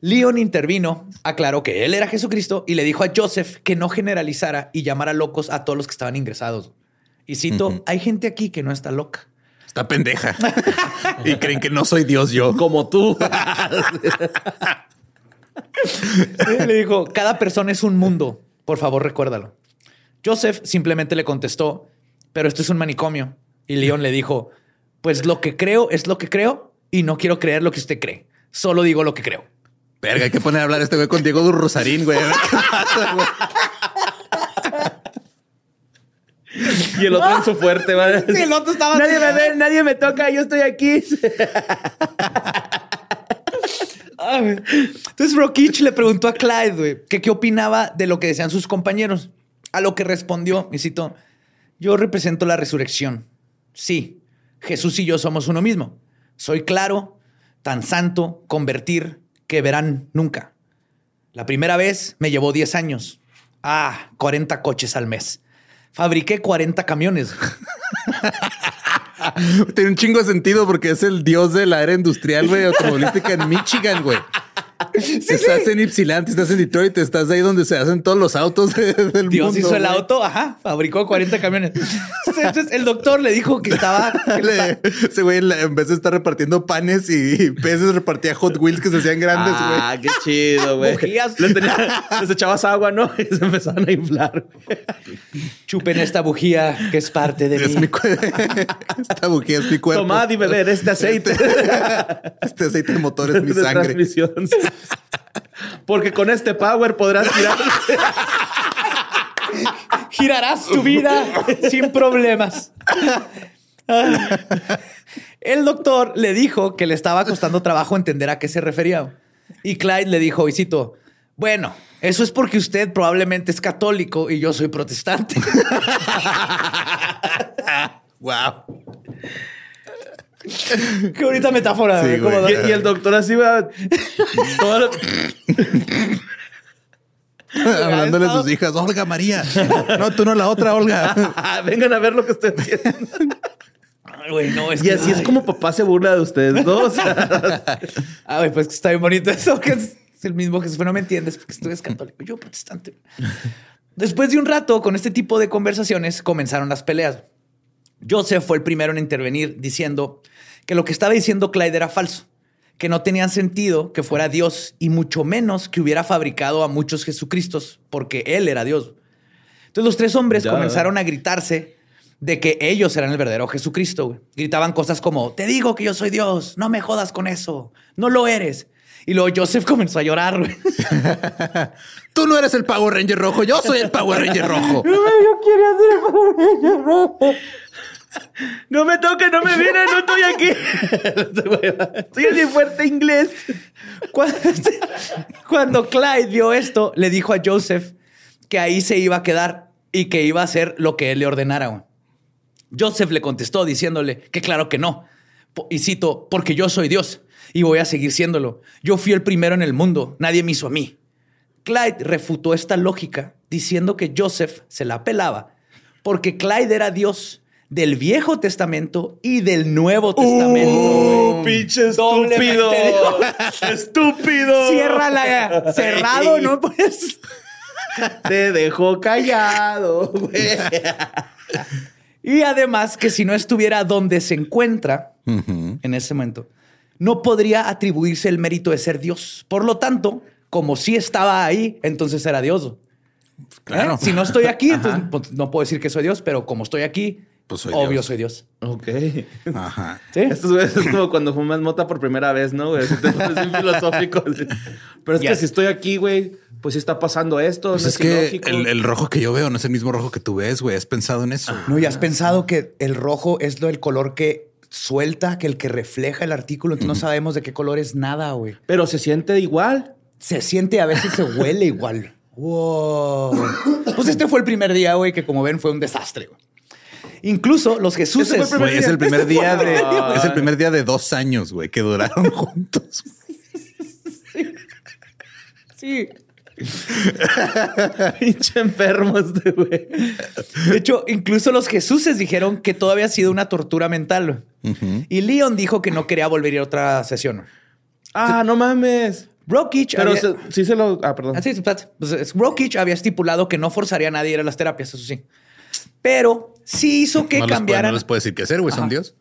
Leon intervino, aclaró que él era Jesucristo y le dijo a Joseph que no generalizara y llamara locos a todos los que estaban ingresados. Y cito, hay gente aquí que no está loca. Está pendeja. y creen que no soy Dios yo. Como tú. le dijo, cada persona es un mundo. Por favor, recuérdalo. Joseph simplemente le contestó, pero esto es un manicomio. Y Leon le dijo, pues lo que creo es lo que creo y no quiero creer lo que usted cree. Solo digo lo que creo. Verga, hay que poner a hablar este güey con Diego Rosarín, güey. A ver qué pasa, güey. y el otro en su fuerte, va. el otro estaba Nadie me ve, nadie me toca, yo estoy aquí. Entonces Rokich le preguntó a Clyde güey, que qué opinaba de lo que decían sus compañeros. A lo que respondió, y cito, yo represento la resurrección. Sí, Jesús y yo somos uno mismo. Soy claro, tan santo, convertir, que verán nunca. La primera vez me llevó 10 años. Ah, 40 coches al mes. Fabriqué 40 camiones. Tiene un chingo de sentido porque es el dios de la era industrial, güey, automovilística en Michigan, güey. estás en Ypsilanti, estás en Detroit, estás ahí donde se hacen todos los autos de- del Dios mundo. hizo el auto, ajá, fabricó 40 camiones. Entonces el doctor le dijo que estaba... que Le- Ese güey, en vez de estar repartiendo panes y peces, repartía Hot Wheels que se hacían grandes, güey. Ah, qué chido, güey. Bujías. Les, tenía- les echabas agua, ¿no? Y se empezaban a inflar. Chupen esta bujía que es parte de Es mí. mi Esta bujía es mi cuerpo. Tomad y beber este aceite. Este aceite de motor es mi sangre. transmisión. Porque con este power podrás tirar. Girarás tu vida sin problemas. El doctor le dijo que le estaba costando trabajo entender a qué se refería. Y Clyde le dijo, y cito, bueno, eso es porque usted probablemente es católico y yo soy protestante. Wow. Qué bonita metáfora. Sí, ¿eh? Como- güey. y, y el doctor así va. Hablándole a sus hijas, Olga María. No, tú no la otra, Olga. Vengan a ver lo que estoy haciendo. Ay, güey, no, es Y que- así es como papá se burla de ustedes dos. Ah, güey, pues que está bien bonito eso, que es el mismo Jesús, pero no me entiendes porque tú eres católico, yo protestante. Después de un rato con este tipo de conversaciones comenzaron las peleas. Joseph fue el primero en intervenir diciendo que lo que estaba diciendo Clyde era falso, que no tenía sentido que fuera Dios y mucho menos que hubiera fabricado a muchos Jesucristos porque él era Dios. Entonces los tres hombres Ya. comenzaron a gritarse de que ellos eran el verdadero Jesucristo. Gritaban cosas como, te digo que yo soy Dios, no me jodas con eso, no lo eres. Y luego Joseph comenzó a llorar. Tú no eres el Power Ranger rojo, yo soy el Power Ranger rojo. No me toque, no me viene, no estoy aquí. Estoy mi fuerte inglés. Cuando, cuando Clyde vio esto, le dijo a Joseph que ahí se iba a quedar y que iba a hacer lo que él le ordenara. Joseph le contestó diciéndole que claro que no. Y cito, porque yo soy Dios y voy a seguir siéndolo. Yo fui el primero en el mundo, nadie me hizo a mí. Clyde refutó esta lógica diciendo que Joseph se la pelaba porque Clyde era Dios del Viejo Testamento y del Nuevo Testamento. Uh, pinche estúpido. Estúpido. Cierra la cerrado, ¿no? Pues. Te dejó callado, güey. Y además que si no estuviera donde se encuentra en ese momento, no podría atribuirse el mérito de ser Dios. Por lo tanto, como si estaba ahí, entonces era Dios. Claro. ¿Eh? Si no estoy aquí, entonces pues, no puedo decir que soy Dios, pero como estoy aquí, pues soy Obvio, Dios. soy Dios. Ok. Ajá. ¿Sí? Güeyes es como cuando fumas mota por primera vez, ¿no? güey? Pones bien filosófico. Pero es que si estoy aquí, güey, pues sí está pasando esto. Pues no es que el, el rojo que yo veo no es el mismo rojo que tú ves, güey. ¿Has pensado en eso? No, y has pensado que el rojo es lo del color que suelta, que el que refleja el artículo. Entonces no sabemos de qué color es nada, güey. Pero se siente igual. Se siente, a veces se huele igual. Wow. Pues este fue el primer día, güey, que como ven fue un desastre. güey. Incluso los Jesús. Es el primer Este día de es el primer día de dos años, güey, que duraron juntos. Sí. Pinche enfermo este güey. De hecho, incluso los Jesuses dijeron que todo había sido una tortura mental. Y Leon dijo que no quería volver a ir a otra sesión. Ah, no mames. Brokich Pero había... se- sí se lo. Ah, perdón. Ah, sí. Pues, había estipulado que no forzaría a nadie a ir a las terapias, eso sí. Pero sí hizo que no, les puede, cambiaran... no les puede decir qué hacer, güey. Son. Dios.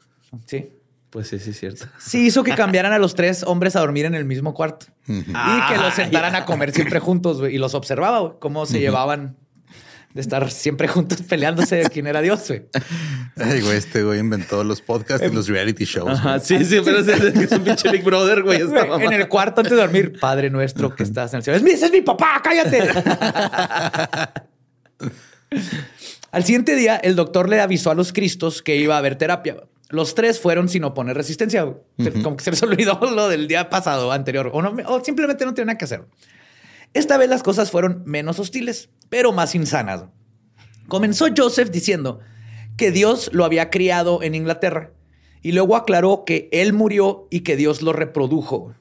Sí. Pues sí, sí, es cierto. Sí hizo que cambiaran a los tres hombres a dormir en el mismo cuarto. Y que los sentaran a comer siempre juntos, güey. Y los observaba, güey, cómo se llevaban de estar siempre juntos peleándose de quién era Dios, güey. Ay, güey, este güey inventó los podcasts y los reality shows. Ajá, sí, sí, pero es, es un pinche Big Brother, güey. esta Güey, mamá. en el cuarto antes de dormir, Padre nuestro que estás en el cielo. Es mi, ese es mi papá, cállate. Al siguiente día, el doctor le avisó a los cristos que iba a haber terapia. Los tres fueron sin oponer resistencia. Como que se les olvidó lo del día pasado, anterior, o, no, o simplemente no tenían nada que hacer. Esta vez las cosas fueron menos hostiles, pero más insanas. Comenzó Joseph diciendo que Dios lo había criado en Inglaterra y luego aclaró que él murió y que Dios lo reprodujo.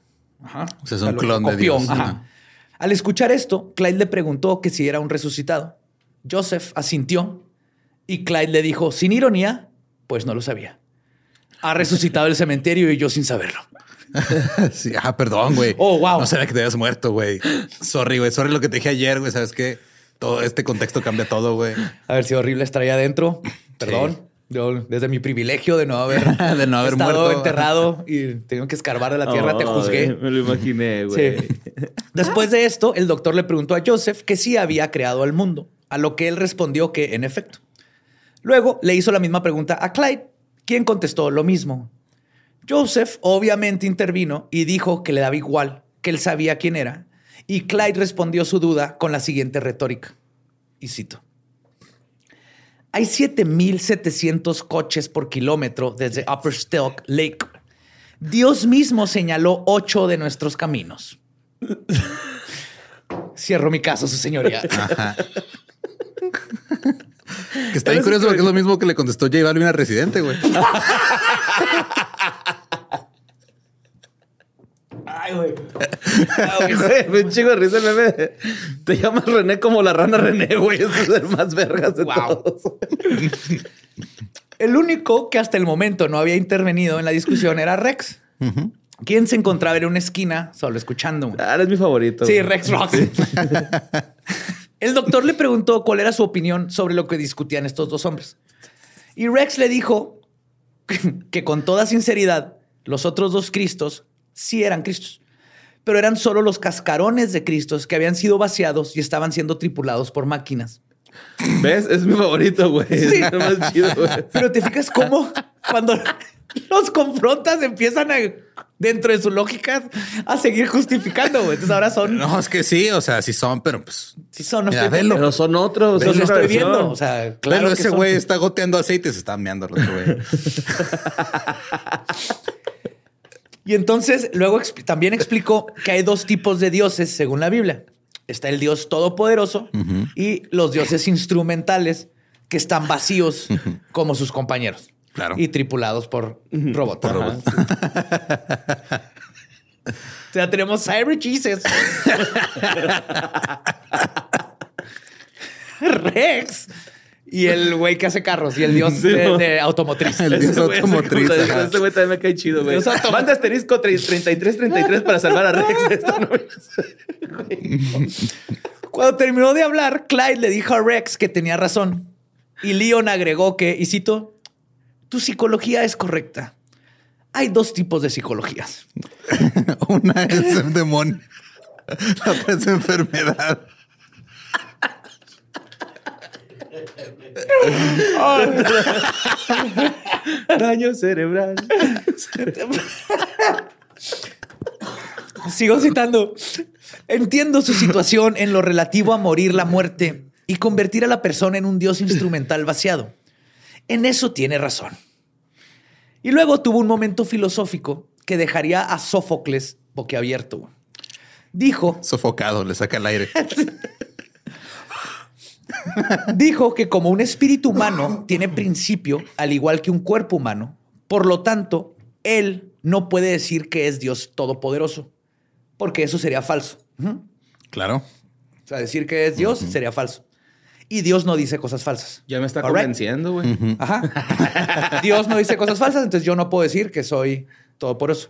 Ajá. O sea, es un lo clon de. Dios. Ajá. Al escuchar esto, Clyde le preguntó que si era un resucitado. Joseph asintió y Clyde le dijo, sin ironía, pues no lo sabía. Ha resucitado el cementerio y yo sin saberlo. Sí, ah, perdón, güey. Oh, wow. No sabía que te habías muerto, güey. Sorry, güey. Sorry lo que te dije ayer, güey. Sabes que todo este contexto cambia todo, güey. Haber sido horrible estar ahí adentro. Perdón. Yo, desde mi privilegio de no haber, De no haber estado muerto. enterrado y tengo que escarbar de la tierra, te juzgué. Me lo imaginé, güey. Sí. Después de esto, el doctor le preguntó a Joseph que sí había creado al mundo, a lo que él respondió que en efecto. Luego le hizo la misma pregunta a Clyde, quien contestó lo mismo. Joseph obviamente intervino y dijo que le daba igual, que él sabía quién era, y Clyde respondió su duda con la siguiente retórica. Y cito. Hay 7.700 coches por kilómetro desde Upper Stelk Lake. Dios mismo señaló ocho de nuestros caminos. Cierro mi caso, su señoría. Ajá. Que está bien curioso porque es lo mismo que le contestó J Balvin a Residente, güey. Ay, güey. Me un chingo de risa el meme. Te llamas René como la rana René, güey. Ese es el más vergas de Wow. todos. El único que hasta el momento no había intervenido en la discusión era Rex, quien se encontraba en una esquina solo escuchando. Ah, eres mi favorito. Sí, güey. Rex Rocks. El doctor le preguntó cuál era su opinión sobre lo que discutían estos dos hombres. Y Rex le dijo que con toda sinceridad los otros dos Cristos sí eran Cristos, pero eran solo los cascarones de Cristos que habían sido vaciados y estaban siendo tripulados por máquinas. ¿Ves? Es mi favorito, güey. Sí. Es el más chido, güey. Pero te fijas cómo cuando los confrontas empiezan a, dentro de su lógica, a seguir justificando. güey. Entonces ahora son, No, es que sí, o sea, sí son, pero pues. sí son, no Mira, estoy velo. Pero son otros. Los estoy viendo. O sea, claro. Claro, que ese son. güey está goteando aceite y se está meando el otro güey. Y entonces luego también explicó que hay dos tipos de dioses según la Biblia. Está el Dios todopoderoso y los dioses instrumentales que están vacíos como sus compañeros. Claro. Y tripulados por robots. Por robots. O sea, tenemos Cyber Jesus. Rex. Y el güey que hace carros y el dios Sí, de, de automotriz. El dios automotriz. Ese güey también me cae chido, güey. Manda asterisco 3333 para salvar a Rex de esta. Cuando terminó de hablar, Clyde le dijo a Rex que tenía razón. Y Leon agregó que, y cito, tu psicología es correcta. Hay dos tipos de psicologías. Una es el demonio. La otra es enfermedad. Daño cerebral. Sigo citando. Entiendo su situación en lo relativo a morir la muerte y convertir a la persona en un dios instrumental vaciado. En eso tiene razón. Y luego tuvo un momento filosófico que dejaría a Sófocles boquiabierto. Dijo, Sofocado, le saca el aire. dijo que como un espíritu humano tiene principio, al igual que un cuerpo humano, por lo tanto, él no puede decir que es Dios todopoderoso, porque eso sería falso. Claro. O sea, decir que es Dios sería falso. Y Dios no dice cosas falsas. Ya me está All right. convenciendo, güey. Ajá. Dios no dice cosas falsas, entonces yo no puedo decir que soy todopoderoso.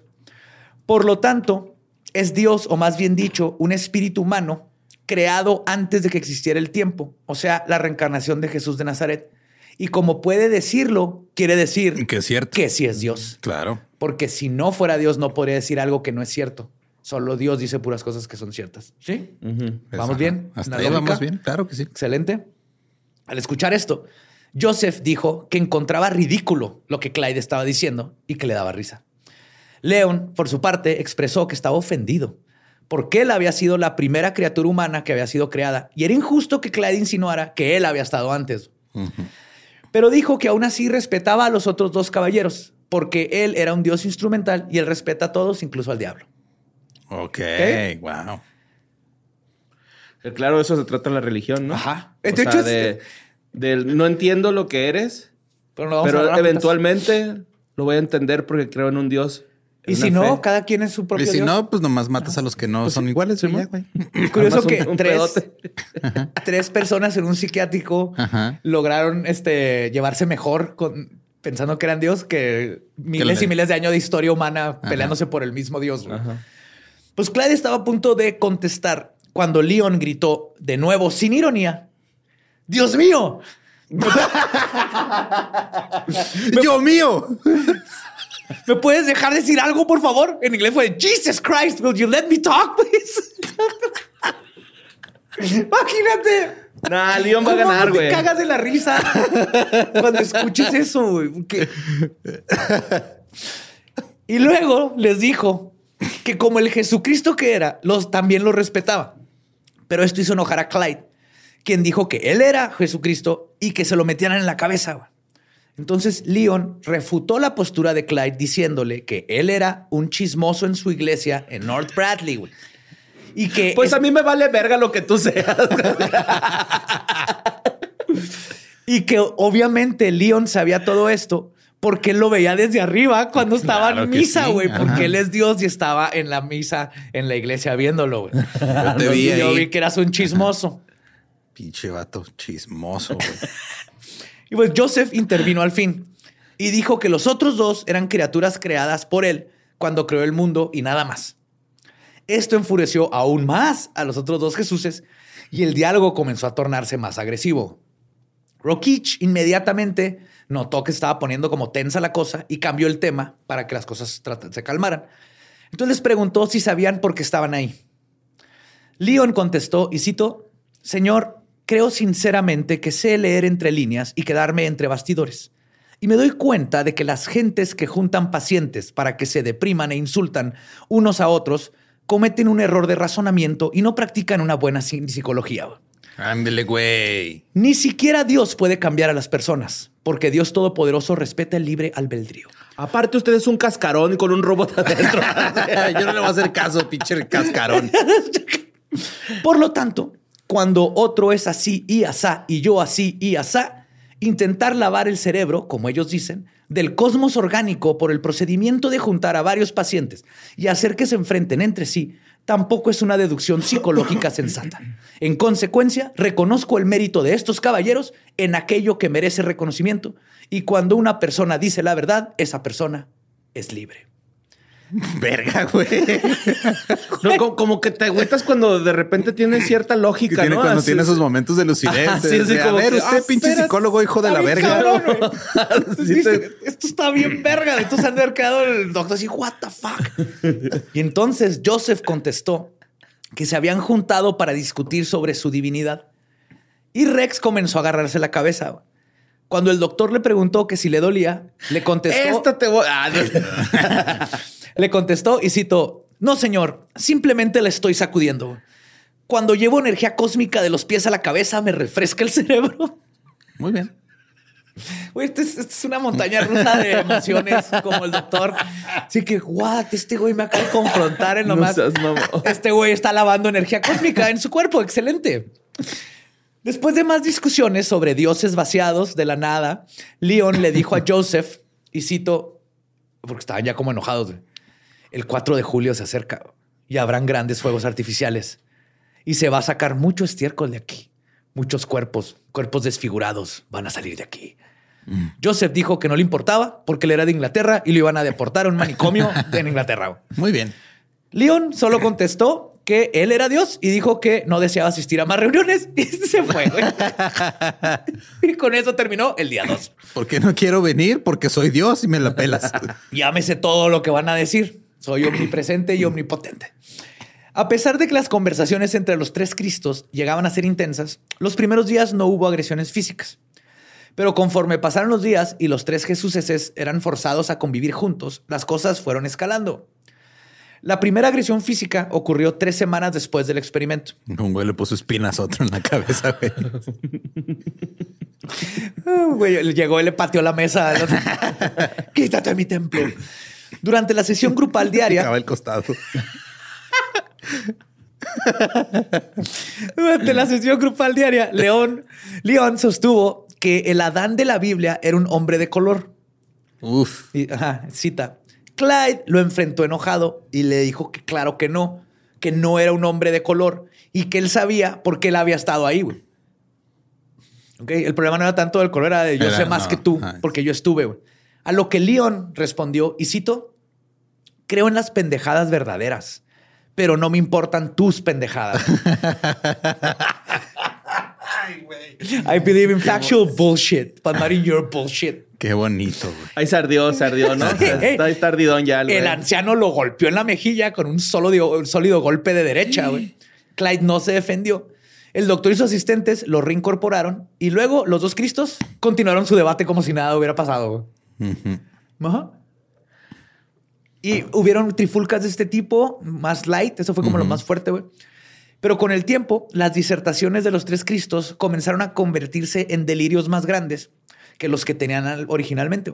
Por lo tanto, es Dios, o más bien dicho, un espíritu humano creado antes de que existiera el tiempo, o sea, la reencarnación de Jesús de Nazaret. Y como puede decirlo, quiere decir Que es cierto. que sí es Dios. Claro. Porque si no fuera Dios, no podría decir algo que no es cierto. Solo Dios dice puras cosas que son ciertas. ¿Sí? ¿Vamos bien? Hasta ¿La ahí vamos bien. Claro que sí. Excelente. Al escuchar esto, Joseph dijo que encontraba ridículo lo que Clyde estaba diciendo y que le daba risa. Leon, por su parte, expresó que estaba ofendido porque él había sido la primera criatura humana que había sido creada y era injusto que Clyde insinuara que él había estado antes. Pero dijo que aún así respetaba a los otros dos caballeros porque él era un dios instrumental y él respeta a todos, incluso al diablo. Ok. Ok. Wow. Que Claro, eso se trata de la religión, ¿no? Ajá. O De sea, hecho, es- de, del no entiendo lo que eres, Pero, no eventualmente lo voy a entender porque creo en un Dios. Y si no, fe. cada quien es su propio Y si dios. no, pues nomás matas a los que no son iguales. güey. Curioso Además, que un tres, tres personas en un psiquiátrico Ajá. lograron este, llevarse mejor con, pensando que eran Dios que miles y miles de años de historia humana Ajá. peleándose por el mismo Dios. güey. Ajá. Pues Clyde estaba a punto de contestar cuando Leon gritó de nuevo, sin ironía, ¡Dios mío! ¡Dios mío! ¿Me puedes dejar decir algo, por favor? En inglés fue, Jesus Christ, will you let me talk, please? Imagínate. Nah, Leon va a ¿Cómo ganar, no te güey. cagas de la risa cuando escuches eso, güey? Y luego les dijo que como el Jesucristo que era, los también lo respetaba. Pero esto hizo enojar a Clyde, quien dijo que él era Jesucristo y que se lo metieran en la cabeza. Entonces Leon refutó la postura de Clyde diciéndole que él era un chismoso en su iglesia en North Bradley. Y que Pues es- a mí me vale verga lo que tú seas. Y que obviamente Leon sabía todo esto porque él lo veía desde arriba cuando estaba Claro en misa, güey. Porque él es Dios y estaba en la misa, en la iglesia viéndolo, güey. Yo te vi Y yo ahí. vi que eras un chismoso. Pinche vato chismoso, güey. Y pues Joseph intervino al fin y dijo que los otros dos eran criaturas creadas por él cuando creó el mundo y nada más. Esto enfureció aún más a los otros dos Jesuses y el diálogo comenzó a tornarse más agresivo. Rokich inmediatamente notó que estaba poniendo como tensa la cosa y cambió el tema para que las cosas se calmaran. Entonces les preguntó si sabían por qué estaban ahí. Leon contestó, y cito, Señor, creo sinceramente que sé leer entre líneas y quedarme entre bastidores. Y me doy cuenta de que las gentes que juntan pacientes para que se depriman e insultan unos a otros cometen un error de razonamiento y no practican una buena psi- psicología. Ándele, güey. Ni siquiera Dios puede cambiar a las personas, porque Dios Todopoderoso respeta el libre albedrío. Aparte, usted es un cascarón con un robot adentro. Yo no le voy a hacer caso, pinche cascarón. Por lo tanto, cuando otro es así y asá y yo así y asá, intentar lavar el cerebro, como ellos dicen, del cosmos orgánico por el procedimiento de juntar a varios pacientes y hacer que se enfrenten entre sí, tampoco es una deducción psicológica sensata. En consecuencia, reconozco el mérito de estos caballeros en aquello que merece reconocimiento y cuando una persona dice la verdad, esa persona es libre. Verga, güey. No, como, como que te agüitas cuando de repente tiene cierta Que lógica, tiene ¿no? cuando Así tiene es. esos momentos de lucidez. Ajá, sí, de- sí, de, como a ver, que, usted, ah, pinche espera, psicólogo, hijo de la verga. cabrón, güey. Sí, Dice, te- Esto está bien verga. Entonces han de haber quedado el doctor así, what the fuck. Y entonces Joseph contestó que se habían juntado para discutir sobre su divinidad Y Rex comenzó a agarrarse la cabeza. Cuando el doctor le preguntó que si le dolía, le contestó. Esta te voy. Ah, no. Le contestó y cito: No, señor, simplemente le estoy sacudiendo. Cuando llevo energía cósmica de los pies a la cabeza, me refresca el cerebro. Muy bien. Güey, esta es, esta es una montaña rusa de emociones como el doctor. Así que, what, este güey me acaba de confrontar en No nomás. seas mamón. Este güey está lavando energía cósmica en su cuerpo. Excelente. Después de más discusiones sobre dioses vaciados de la nada, Leon le dijo a Joseph, y cito, porque estaban ya como enojados, güey, el 4 de julio se acerca y habrán grandes fuegos artificiales y se va a sacar mucho estiércol de aquí. Muchos cuerpos, cuerpos desfigurados van a salir de aquí. Joseph dijo que no le importaba porque él era de Inglaterra y lo iban a deportar a un manicomio en Inglaterra. Muy bien. Leon solo contestó que él era Dios y dijo que no deseaba asistir a más reuniones y se fue. güey. y con eso terminó el día 2. ¿Por qué no quiero venir? Porque soy Dios y me la pelas. Llámese todo lo que van a decir. Soy omnipresente y omnipotente. A pesar de que las conversaciones entre los tres Cristos llegaban a ser intensas, los primeros días no hubo agresiones físicas. Pero conforme pasaron los días y los tres Jesuses eran forzados a convivir juntos, las cosas fueron escalando. La primera agresión física ocurrió tres semanas después del experimento. Un güey le puso espinas a otro en la cabeza, güey. Ah, güey, llegó y le pateó la mesa. Quítate mi templo. Durante la sesión grupal diaria, Acaba el costado. Durante la sesión grupal diaria, León, León sostuvo que el Adán de la Biblia era un hombre de color. Uf. Y, ajá, cita. Clyde lo enfrentó enojado y le dijo que claro que no, que no era un hombre de color y que él sabía por qué él había estado ahí, güey. Ok, El problema no era tanto del color, era de yo Era, sé más no, que tú, porque yo estuve, güey. A lo que León respondió, y cito, creo en las pendejadas verdaderas, pero no me importan tus pendejadas. I believe in factual bullshit, but not in your bullshit. Qué bonito, güey. Ahí se ardió, se ardió, ¿no? Está, está ardidón ya. El anciano lo golpeó en la mejilla con un sólido, un sólido golpe de derecha, güey. Clyde no se defendió. El doctor y sus asistentes lo reincorporaron y luego los dos cristos continuaron su debate como si nada hubiera pasado. Ajá. Y hubieron trifulcas de este tipo, más light, eso fue como lo más fuerte, güey. Pero con el tiempo, las disertaciones de los tres cristos comenzaron a convertirse en delirios más grandes que los que tenían al- originalmente.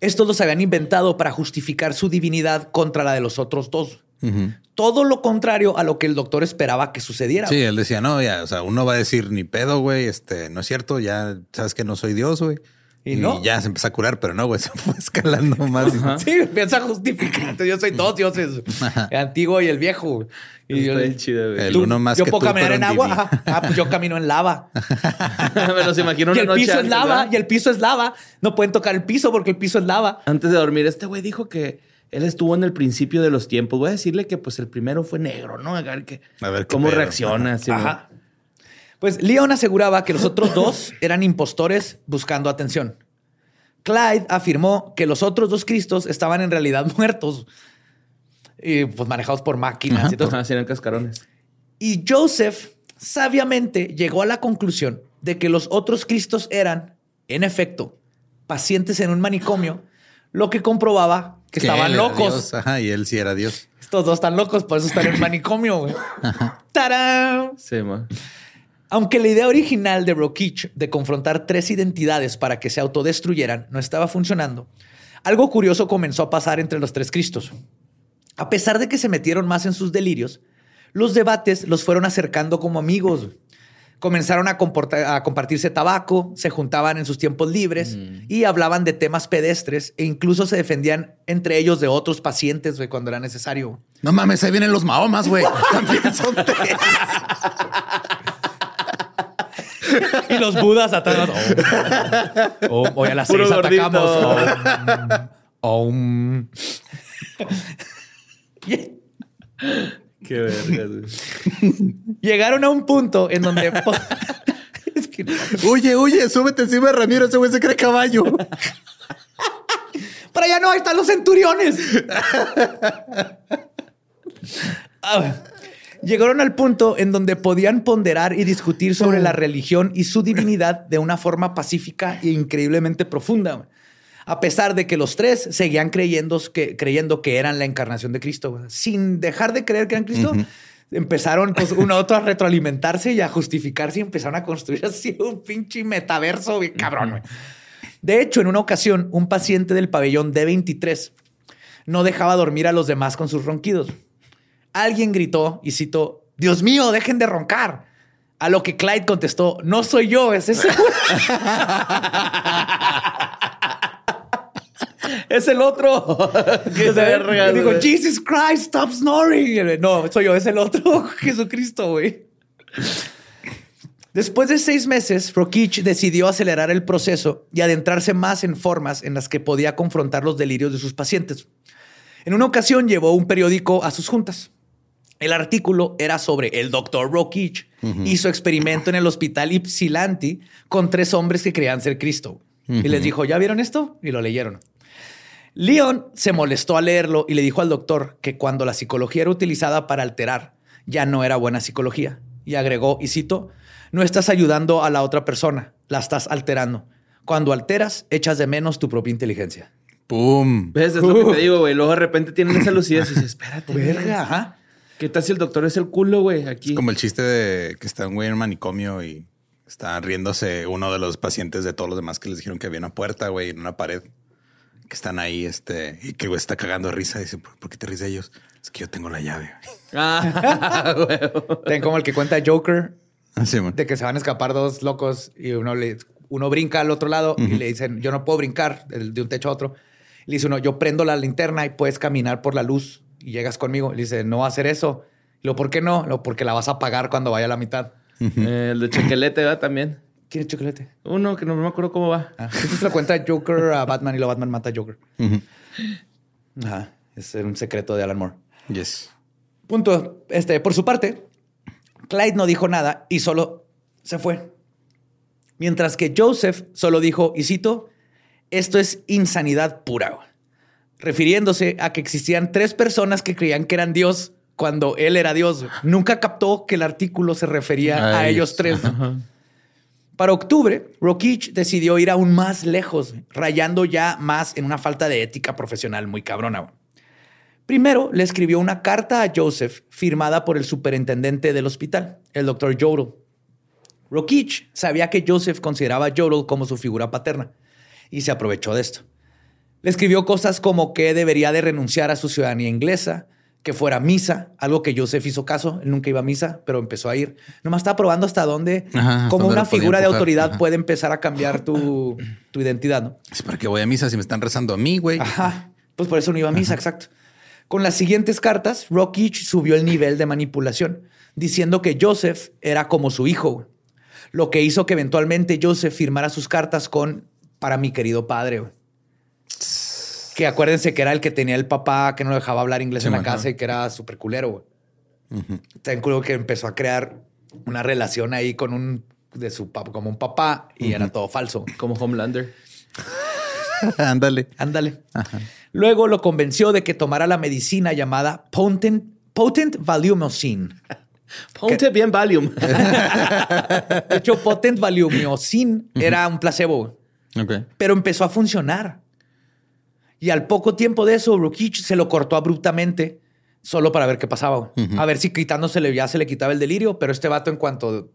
Estos los habían inventado para justificar su divinidad contra la de los otros dos. Todo lo contrario a lo que el doctor esperaba que sucediera. Sí, él decía, no, ya, o sea, uno va a decir ni pedo, güey, este, no es cierto, ya sabes que no soy Dios, güey. Y Y, no. ya se empezó a curar, pero no, güey, se fue escalando más. Sí, piensa justificar. Yo soy dos dioses, el antiguo y el viejo. Y yo- bien chido, güey. El tú- uno más yo que puedo tú, caminar en agua. Ajá. Ah, pues yo camino en lava. Me los imagino y una el noche piso es lava. ¿verdad? Y el piso es lava. No pueden tocar el piso porque el piso es lava. Antes de dormir, este güey dijo que él estuvo en el principio de los tiempos. Voy a decirle que pues el primero fue negro, ¿no? A ver, que, A ver qué cómo pedo. reacciona. así, ¿no? Ajá. Pues Leon aseguraba que los otros dos eran impostores buscando atención. Clyde afirmó que los otros dos Cristos estaban en realidad muertos y pues manejados por máquinas y todo. Ajá, eran cascarones. Y Joseph sabiamente llegó a la conclusión de que los otros Cristos eran, en efecto, pacientes en un manicomio, lo que comprobaba que, Que estaban locos. Dios, Ajá, y él sí era Dios. Estos dos están locos, por eso están en un manicomio. güey. ¡Tarán! Sí, ma. Aunque la idea original de Rokich de confrontar tres identidades para que se autodestruyeran no estaba funcionando, algo curioso comenzó a pasar entre los tres Cristos. A pesar de que se metieron más en sus delirios, los debates los fueron acercando como amigos. Comenzaron a, compartirse tabaco, se juntaban en sus tiempos libres y hablaban de temas pedestres e incluso se defendían entre ellos de otros pacientes güey, cuando era necesario. No mames, ahí vienen los mahomas, güey. También son tres. Y los budas atrás. Oh, oh, hoy a las Puro seis gordito. atacamos. Oh, um, Qué verga, güey. Llegaron a un punto en donde. Es que no. Oye, oye, súbete encima de Ramiro, ese güey se cree caballo. Para allá no, ahí están los centuriones. Ah, Llegaron al punto en donde podían ponderar y discutir sobre la religión y su divinidad de una forma pacífica e increíblemente profunda. A pesar de que los tres seguían creyendo que, creyendo que eran la encarnación de Cristo, sin dejar de creer que eran Cristo, empezaron pues, uno a otro a retroalimentarse y a justificarse y empezaron a construir así un pinche metaverso bien cabrón. De hecho, en una ocasión, un paciente del pabellón D23 no dejaba dormir a los demás con sus ronquidos. Alguien gritó, y citó, Dios mío, dejen de roncar. A lo que Clyde contestó, no soy yo, es ese. es el otro. que se digo, Jesus Christ, stop snoring. No, soy yo, es el otro Jesucristo, güey. Después de seis meses, Rokich decidió acelerar el proceso y adentrarse más en formas en las que podía confrontar los delirios de sus pacientes. En una ocasión llevó un periódico a sus juntas. El artículo era sobre el doctor Rokich y su experimento en el hospital Ypsilanti con tres hombres que creían ser Cristo. Y les dijo, ¿ya vieron esto? Y lo leyeron. Leon se molestó al leerlo y le dijo al doctor que cuando la psicología era utilizada para alterar, ya no era buena psicología. Y agregó, y cito, no estás ayudando a la otra persona, la estás alterando. Cuando alteras, echas de menos tu propia inteligencia. ¡Pum! ¿Ves? Es lo que te digo, güey. Luego de repente tienen esa lucidez y dices, espérate. Verga, ajá. ¿Qué tal si el doctor es el culo, güey? Aquí. Es como el chiste de que está un güey en un manicomio y está riéndose uno de los pacientes de todos los demás que les dijeron que había una puerta, güey, en una pared. Que están ahí, este, y que el güey está cagando de risa. Dice, ¿por qué te ríes de ellos? Es que yo tengo la llave. Ah, Ten como el que cuenta Joker. De que se van a escapar dos locos y uno le uno brinca al otro lado y le dicen, yo no puedo brincar de un techo a otro. Le dice uno, yo prendo la linterna y puedes caminar por la luz y llegas conmigo. Le dice, no va a hacer eso. lo, ¿por qué no? Lo, porque la vas a apagar cuando vaya a la mitad. Eh, el de Chocolete va también. ¿Quién es Chocolete? Uno que no me acuerdo cómo va. Ah, se lo cuenta Joker a Batman y lo Batman mata a Joker. Ajá. Es un secreto de Alan Moore. Yes. Punto. Este, por su parte, Clyde no dijo nada y solo se fue. Mientras que Joseph solo dijo, y cito, esto es insanidad pura, refiriéndose a que existían tres personas que creían que eran Dios cuando él era Dios. Nunca captó que el artículo se refería a ellos tres. Para octubre, Rokich decidió ir aún más lejos, rayando ya más en una falta de ética profesional muy cabrona. Primero, le escribió una carta a Joseph firmada por el superintendente del hospital, el doctor Jodel. Rokich sabía que Joseph consideraba a Jodel como su figura paterna y se aprovechó de esto. Le escribió cosas como que debería de renunciar a su ciudadanía inglesa, que fuera a misa, algo que Joseph hizo caso, él nunca iba a misa, pero empezó a ir. Nomás estaba probando hasta dónde, como una figura de autoridad puede empezar a cambiar tu, identidad, ¿no? Es para que voy a misa si me están rezando a mí, güey. Ajá. Pues por eso no iba a misa, exacto. Con las siguientes cartas, Rockich subió el nivel de manipulación, diciendo que Joseph era como su hijo, lo que hizo que eventualmente Joseph firmara sus cartas con para mi querido padre. Que acuérdense que era el que tenía el papá que no dejaba hablar inglés en la casa y que era súper culero. Ten culo que empezó a crear una relación ahí con un de su papá, como un papá, y era todo falso. Como Homelander. Ándale. Ándale. Luego lo convenció de que tomara la medicina llamada Potent, Potent Valiumocin. Ponte bien Valium. de hecho, Potent Valiumocin era un placebo. Pero empezó a funcionar. Y al poco tiempo de eso, Rukich se lo cortó abruptamente solo para ver qué pasaba. A ver si quitándosele ya se le quitaba el delirio, pero este vato en cuanto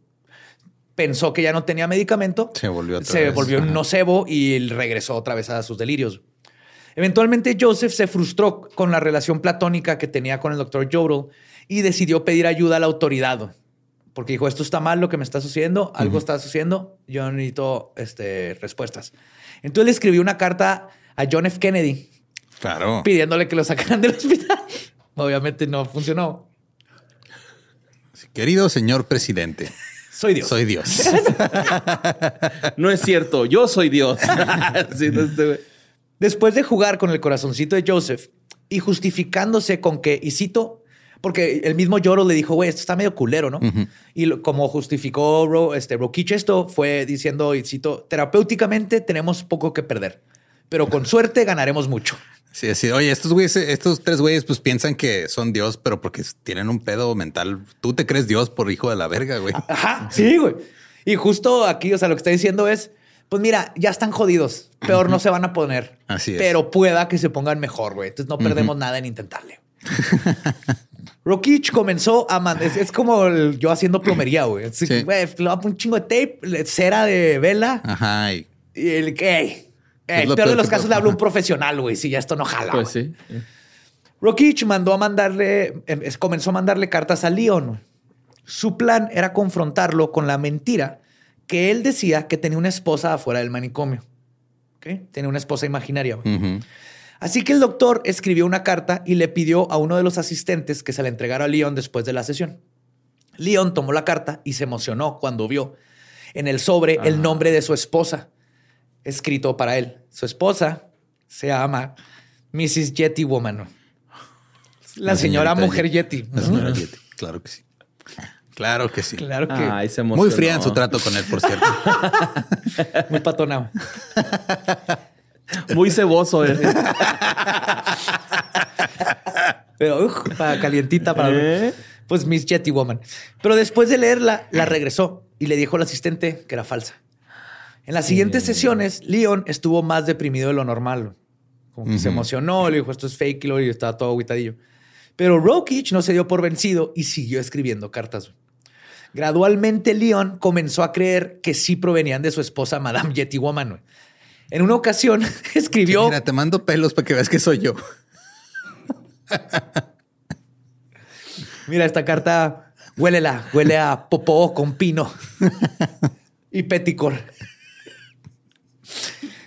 pensó que ya no tenía medicamento, se volvió, se volvió un nocebo y regresó otra vez a sus delirios. Eventualmente Joseph se frustró con la relación platónica que tenía con el doctor Jodel y decidió pedir ayuda a la autoridad. Porque dijo, esto está mal lo que me está sucediendo, algo está sucediendo, yo necesito este, respuestas. Entonces le escribió una carta a John F. Kennedy. Claro. Pidiéndole que lo sacaran del hospital. Obviamente no funcionó. Querido señor presidente. Soy Dios. Soy Dios. no es cierto, yo soy Dios. Después de jugar con el corazoncito de Joseph y justificándose con que, y cito, porque el mismo Lloro le dijo, güey, esto está medio culero, ¿no? Y como justificó Ro, este, Rokich esto, fue diciendo, y cito, terapéuticamente tenemos poco que perder, pero con suerte ganaremos mucho. Sí, así, oye, estos güeyes, estos tres güeyes, pues piensan que son Dios, pero porque tienen un pedo mental. Tú te crees Dios por hijo de la verga, güey. Ajá, sí, güey. Y justo aquí, o sea, lo que está diciendo es, pues mira, ya están jodidos. Peor no se van a poner. Así es. Pero pueda que se pongan mejor, güey. Entonces no perdemos nada en intentarle. Rokich comenzó a mandar. Es, es como el- yo haciendo plomería, güey. Sí. güey, le voy a poner un chingo de tape, cera de vela Ajá. Y y el que. Ey, Es lo peor de los casos le hablo a un profesional, güey. Si ya esto no jala. Pues sí. Mandó a mandarle, em, comenzó a mandarle cartas a Leon. Su plan era confrontarlo con la mentira que él decía que tenía una esposa afuera del manicomio. ¿Ok? Tenía una esposa imaginaria. Así que el doctor escribió una carta y le pidió a uno de los asistentes que se la entregara a Leon después de la sesión. Leon tomó la carta y se emocionó cuando vio en el sobre el nombre de su esposa escrito para él. Su esposa se llama Mrs. Yeti Woman. La, La señora mujer Yeti. la señora Yeti. Claro que sí. Claro que sí. Claro que Ay, se. Muy fría en su trato con él, por cierto. muy patonado. Muy ceboso. eh. Pero uf, para calientita para ¿Eh? pues Miss Yeti Woman. Pero después de leerla, la regresó y le dijo al asistente que era falsa. En las siguientes sesiones, Leon estuvo más deprimido de lo normal. Como que se emocionó, le dijo esto es fake y estaba todo aguitadillo. Pero Rokich no se dio por vencido y siguió escribiendo cartas. Gradualmente, Leon comenzó a creer que sí provenían de su esposa, Madame Yeti Woman. En una ocasión escribió. Mira, te mando pelos para que veas que soy yo. Mira, esta carta huélela, huele a popó con pino y peticor.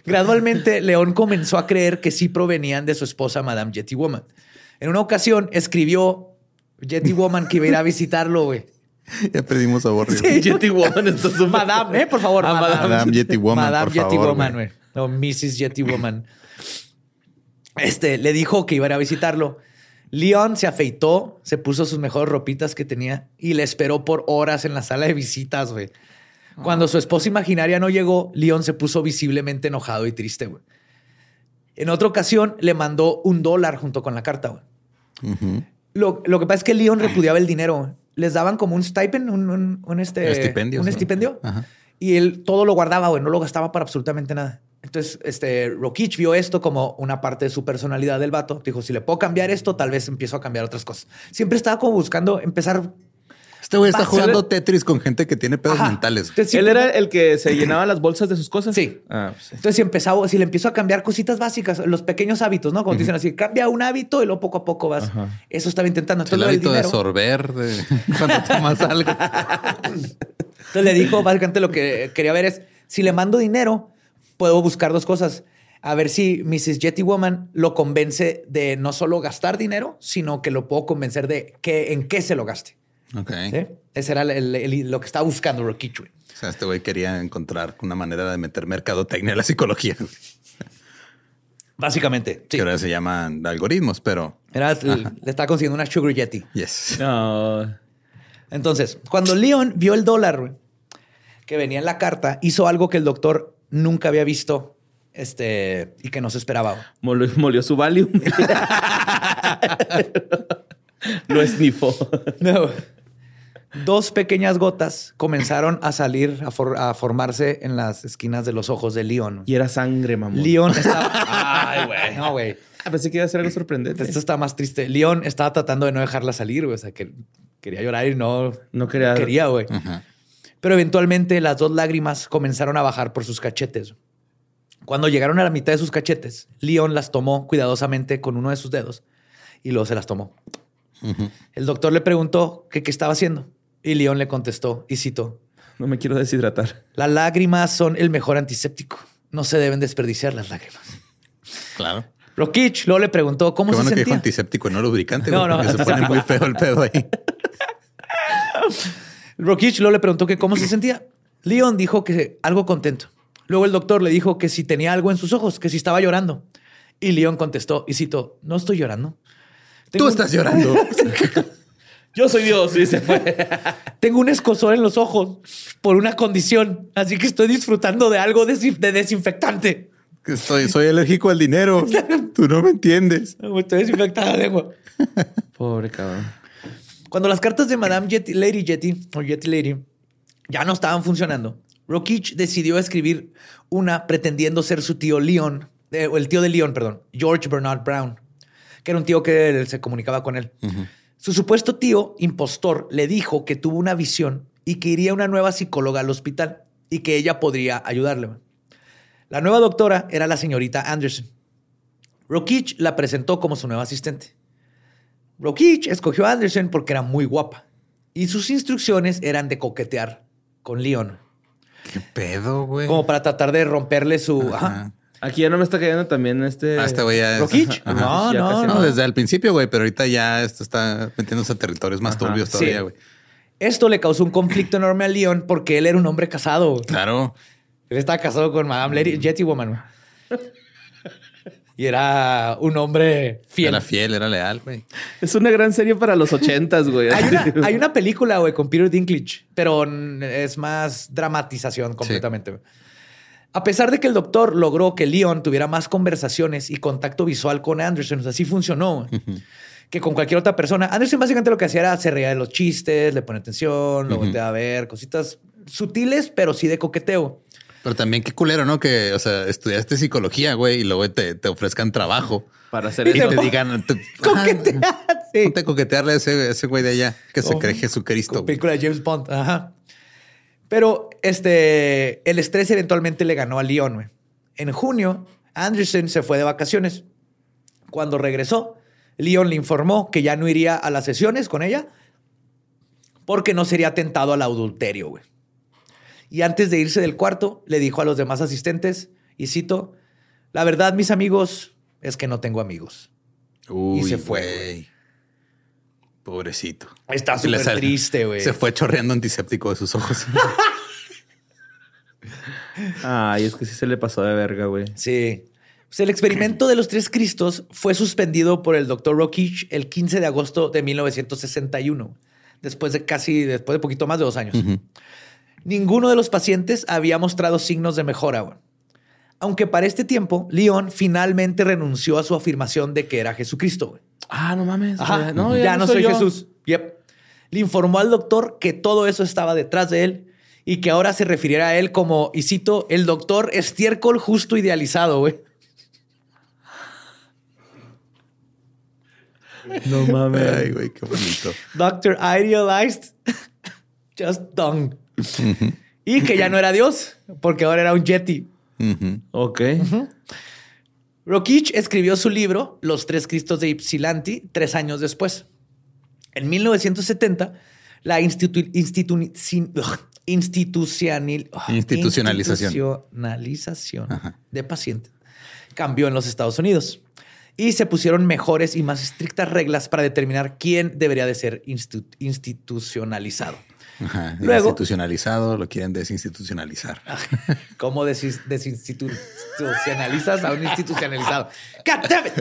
Gradualmente, León comenzó a creer que sí provenían de su esposa, Madame Yeti Woman. En una ocasión escribió Yeti Woman que iba a ir a visitarlo, güey. Ya perdimos a Borrio. Sí. Yeti Woman, esto es un- Madame, eh, por favor. Ah, Madame. Madame Yeti Woman, Madame por Yeti favor, Woman, güey. güey. No, Mrs. Yeti Woman. Este, le dijo que iba a ir a visitarlo. Leon se afeitó, se puso sus mejores ropitas que tenía y le esperó por horas en la sala de visitas, güey. Cuando su esposa imaginaria no llegó, Leon se puso visiblemente enojado y triste, güey. En otra ocasión le mandó un dólar junto con la carta, güey. Lo, lo que pasa es que Leon repudiaba el dinero. güey. Les daban como un stipend, un, un- un este, un estipendio. Ajá. Y él todo lo guardaba, güey, no lo gastaba para absolutamente nada. Entonces, este, Rokich vio esto como una parte de su personalidad del vato. Dijo, si le puedo cambiar esto, tal vez empiezo a cambiar otras cosas. Siempre estaba como buscando empezar... Este güey está jugando Tetris con gente que tiene pedos Ajá. mentales. Entonces, ¿Él era el que se llenaba las bolsas de sus cosas? Sí. Ah, pues sí. Entonces, si empezaba, si le empiezo a cambiar cositas básicas, los pequeños hábitos, ¿no? Como dicen así, cambia un hábito y luego poco a poco vas. Ajá. Eso estaba intentando. El Entonces, del hábito de sorber de cuando tomas algo. Entonces le dijo, básicamente lo que quería ver es, si le mando dinero, puedo buscar dos cosas. A ver si Mrs. Jetty Woman lo convence de no solo gastar dinero, sino que lo puedo convencer de que, en qué se lo gaste. Ok. ¿Sí? Ese era el- el- lo que estaba buscando Rocky Chue. O sea, este güey quería encontrar una manera de meter mercadotecnia a la psicología. Básicamente, sí. Que ahora se llaman algoritmos, pero Era, le estaba consiguiendo una Sugar Yeti. yes. No. Entonces, cuando Leon vio el dólar que venía en la carta, hizo algo que el doctor nunca había visto este, y que no se esperaba. molió su Valium. Lo esnifó. No. Dos pequeñas gotas comenzaron a salir, a, for- a formarse en las esquinas de los ojos de Leon. Y era sangre, mamón. Leon estaba. Ay, güey. No, güey. Ah, pensé que iba a ser algo sorprendente. Esto está más triste. Leon estaba tratando de no dejarla salir, güey. O sea, que quería llorar y no No quería. quería, güey. Pero eventualmente las dos lágrimas comenzaron a bajar por sus cachetes. Cuando llegaron a la mitad de sus cachetes, Leon las tomó cuidadosamente con uno de sus dedos y luego se las tomó. El doctor le preguntó que qué estaba haciendo y Leon le contestó y citó: No me quiero deshidratar. Las lágrimas son el mejor antiséptico. No se deben desperdiciar las lágrimas. Claro. Rokich luego le preguntó cómo Qué se bueno que dijo sentía. antiséptico no lubricante, No, no, se pone muy feo el pedo ahí. Rokich luego le preguntó que cómo se sentía. Leon dijo que algo contento. Luego el doctor le dijo que si tenía algo en sus ojos, que si estaba llorando. Y Leon contestó y citó, no estoy llorando. Tú un- estás llorando. Yo soy Dios. Y se fue. Tengo un escosor en los ojos por una condición, así que estoy disfrutando de algo de desinfectante. Estoy, soy alérgico al dinero. Tú no me entiendes. Estoy desinfectada la lengua. Pobre cabrón. Cuando las cartas de Madame Yeti, Lady Yeti o Yeti Lady ya no estaban funcionando, Rokich decidió escribir una pretendiendo ser su tío Leon, eh, o el tío de Leon, perdón, George Bernard Brown, que era un tío que se comunicaba con él. Su supuesto tío, impostor, le dijo que tuvo una visión y que iría una nueva psicóloga al hospital y que ella podría ayudarle. La nueva doctora era la señorita Anderson. Rokich la presentó como su nueva asistente. Rokich escogió a Anderson porque era muy guapa y sus instrucciones eran de coquetear con Leon, ¿Qué pedo, güey? como para tratar de romperle su... Ajá. Ajá. Aquí ya no me está cayendo también este. Ah, este güey ya es-. No, no, No, no. desde el principio, güey, pero ahorita ya esto está metiéndose a territorios más Ajá. turbios Sí. todavía, güey. Esto le causó un conflicto enorme a Leon porque él era un hombre casado. Claro. Él estaba casado con Madame Lady Jetty Woman. Y era un hombre fiel. Era fiel, era leal, güey. Es una gran serie para los ochentas, güey. Hay una, hay una película, güey, con Peter Dinklage, pero es más dramatización completamente. güey. A pesar de que el doctor logró que Leon tuviera más conversaciones y contacto visual con Anderson, o sea, sí funcionó, que con cualquier otra persona. Anderson básicamente lo que hacía era se reía de los chistes, le pone atención, lo volteaba a ver, cositas sutiles, pero sí de coqueteo. Pero también qué culero, ¿no? Que, o sea, estudiaste psicología, güey, y luego te, te ofrezcan trabajo. Para hacer Y eso. te digan, te, Coquetear, sí. ponte a coquetearle a ese, güey de allá que se Oh. cree Jesucristo. Película de James Bond. Ajá. Pero este, el estrés eventualmente le ganó a Leon. güey. En junio, Anderson se fue de vacaciones. Cuando regresó, Leon le informó que ya no iría a las sesiones con ella porque no sería tentado al adulterio. güey. Y antes de irse del cuarto, le dijo a los demás asistentes, y cito, la verdad, mis amigos, es que no tengo amigos. Uy, Y se fue. Pobrecito. Está súper triste, güey. Se fue chorreando antiséptico de sus ojos. Ay, es que sí se le pasó de verga, güey. Sí. Pues el experimento de los tres Cristos fue suspendido por el doctor Rokich el 15 de agosto de 1961, después de casi, después de poquito más de dos años. Ninguno de los pacientes había mostrado signos de mejora. güey. Aunque para este tiempo, Leon finalmente renunció a su afirmación de que era Jesucristo. güey. Ah, no mames. Ajá. No, ya, no soy, yo. Jesús. Yep. Le informó al doctor que todo eso estaba detrás de él y que ahora se refiriera a él como, y cito, el doctor estiércol justo idealizado, güey. No mames. Ay, güey, qué bonito. Doctor Idealized, just dung. y que ya no era Dios, porque ahora era un Yeti. Ujú. Ok. Rokich escribió su libro, Los Tres Cristos de Ypsilanti, tres años después. En 1970, la institu- institu- institucional- ugh, Institucionalización. institucionalización de pacientes cambió en los Estados Unidos y se pusieron mejores y más estrictas reglas para determinar quién debería de ser institu- institucionalizado. Ajá. Luego- Institucionalizado, lo quieren desinstitucionalizar. ¿Cómo desis- desinstitucionalizas a un institucionalizado? God damn it.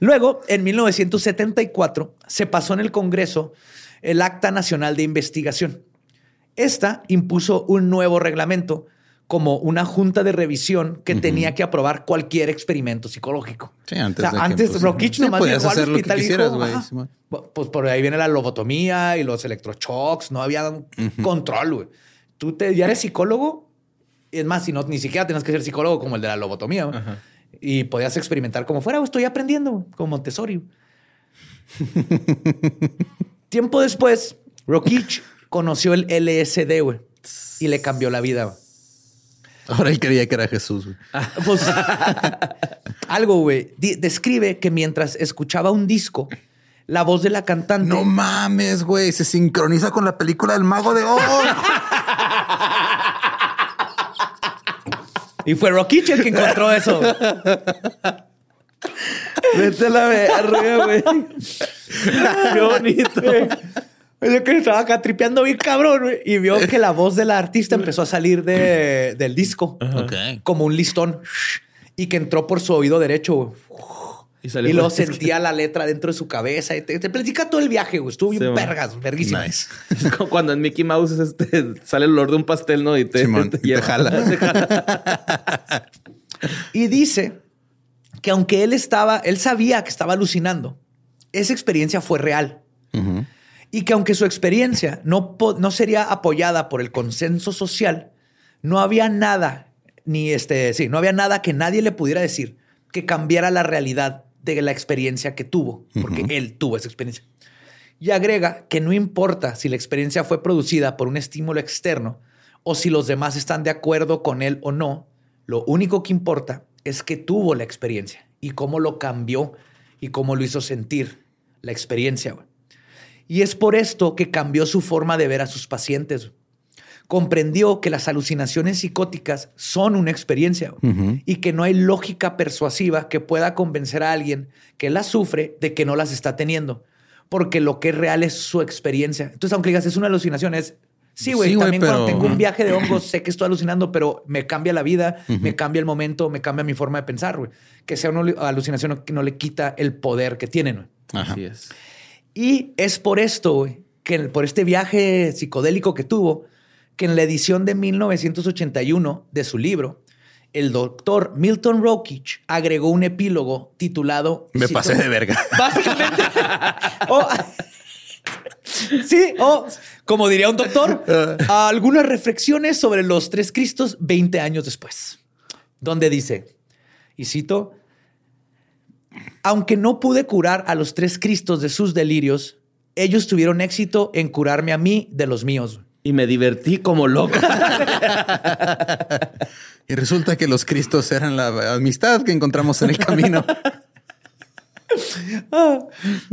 Luego, en 1974, se pasó en el Congreso el Acta Nacional de Investigación. Esta impuso un nuevo reglamento como una junta de revisión que tenía que aprobar cualquier experimento psicológico. Sí, antes O sea, antes Rokich sí, nomás llegó al hacer lo que hospital y dijo. Simón. Pues por ahí viene la lobotomía y los electroshocks. No había un control, güey. Tú te, ya eres psicólogo. Es más, si no, ni siquiera tenías que ser psicólogo como el de la lobotomía. Y podías experimentar como fuera. güey. Estoy aprendiendo como Montessori. Tiempo después, Rokich conoció el LSD, güey. Y le cambió la vida, güey. Ahora él creía que era Jesús. güey. Pues algo, güey. Describe que mientras escuchaba un disco, la voz de la cantante. No mames, güey. Se sincroniza con la película del Mago de Oz. Y fue Rokich el que encontró eso. Vete a la verga, güey. Qué bonito. Yo que estaba acá tripeando bien cabrón güey, y vio que la voz de la artista empezó a salir de- del disco como un listón y que entró por su oído derecho. güey. Y, Y, luego sentía la letra dentro de su cabeza y te, te platica todo el viaje. güey. Estuvo bien Sí, vergas, verguísimo. Nice. Es como Cuando en Mickey Mouse este, sale el olor de un pastel, ¿no? Y te, Simón, y te lleva. jala. Te jala. Y dice que aunque él estaba, él sabía que estaba alucinando, esa experiencia fue real. Y que aunque su experiencia no, no sería apoyada por el consenso social, no había nada, ni este, sí, no había nada que nadie le pudiera decir que cambiara la realidad de la experiencia que tuvo, porque él tuvo esa experiencia. Y agrega que no importa si la experiencia fue producida por un estímulo externo o si los demás están de acuerdo con él o no, lo único que importa es que tuvo la experiencia y cómo lo cambió y cómo lo hizo sentir la experiencia. Y es por esto que cambió su forma de ver a sus pacientes. Comprendió que las alucinaciones psicóticas son una experiencia y que no hay lógica persuasiva que pueda convencer a alguien que las sufre de que no las está teniendo, porque lo que es real es su experiencia. Entonces, aunque digas es una alucinación, es Sí, güey. también cuando tengo un viaje de hongos, sé que estoy alucinando, pero me cambia la vida, me cambia el momento, me cambia mi forma de pensar, güey. Que sea una alucinación que no le quita el poder que tienen, Así es. Y es por esto, güey, que por este viaje psicodélico que tuvo, que en la edición de 1981 de su libro, el doctor Milton Rokich agregó un epílogo titulado... Me pasé de verga. Básicamente... Oh, sí, o como diría un doctor, algunas reflexiones sobre los tres Cristos 20 años después, donde dice, y cito, aunque no pude curar a los tres Cristos de sus delirios, ellos tuvieron éxito en curarme a mí de los míos. Y me divertí como loca. y resulta que los Cristos eran la amistad que encontramos en el camino. Ah,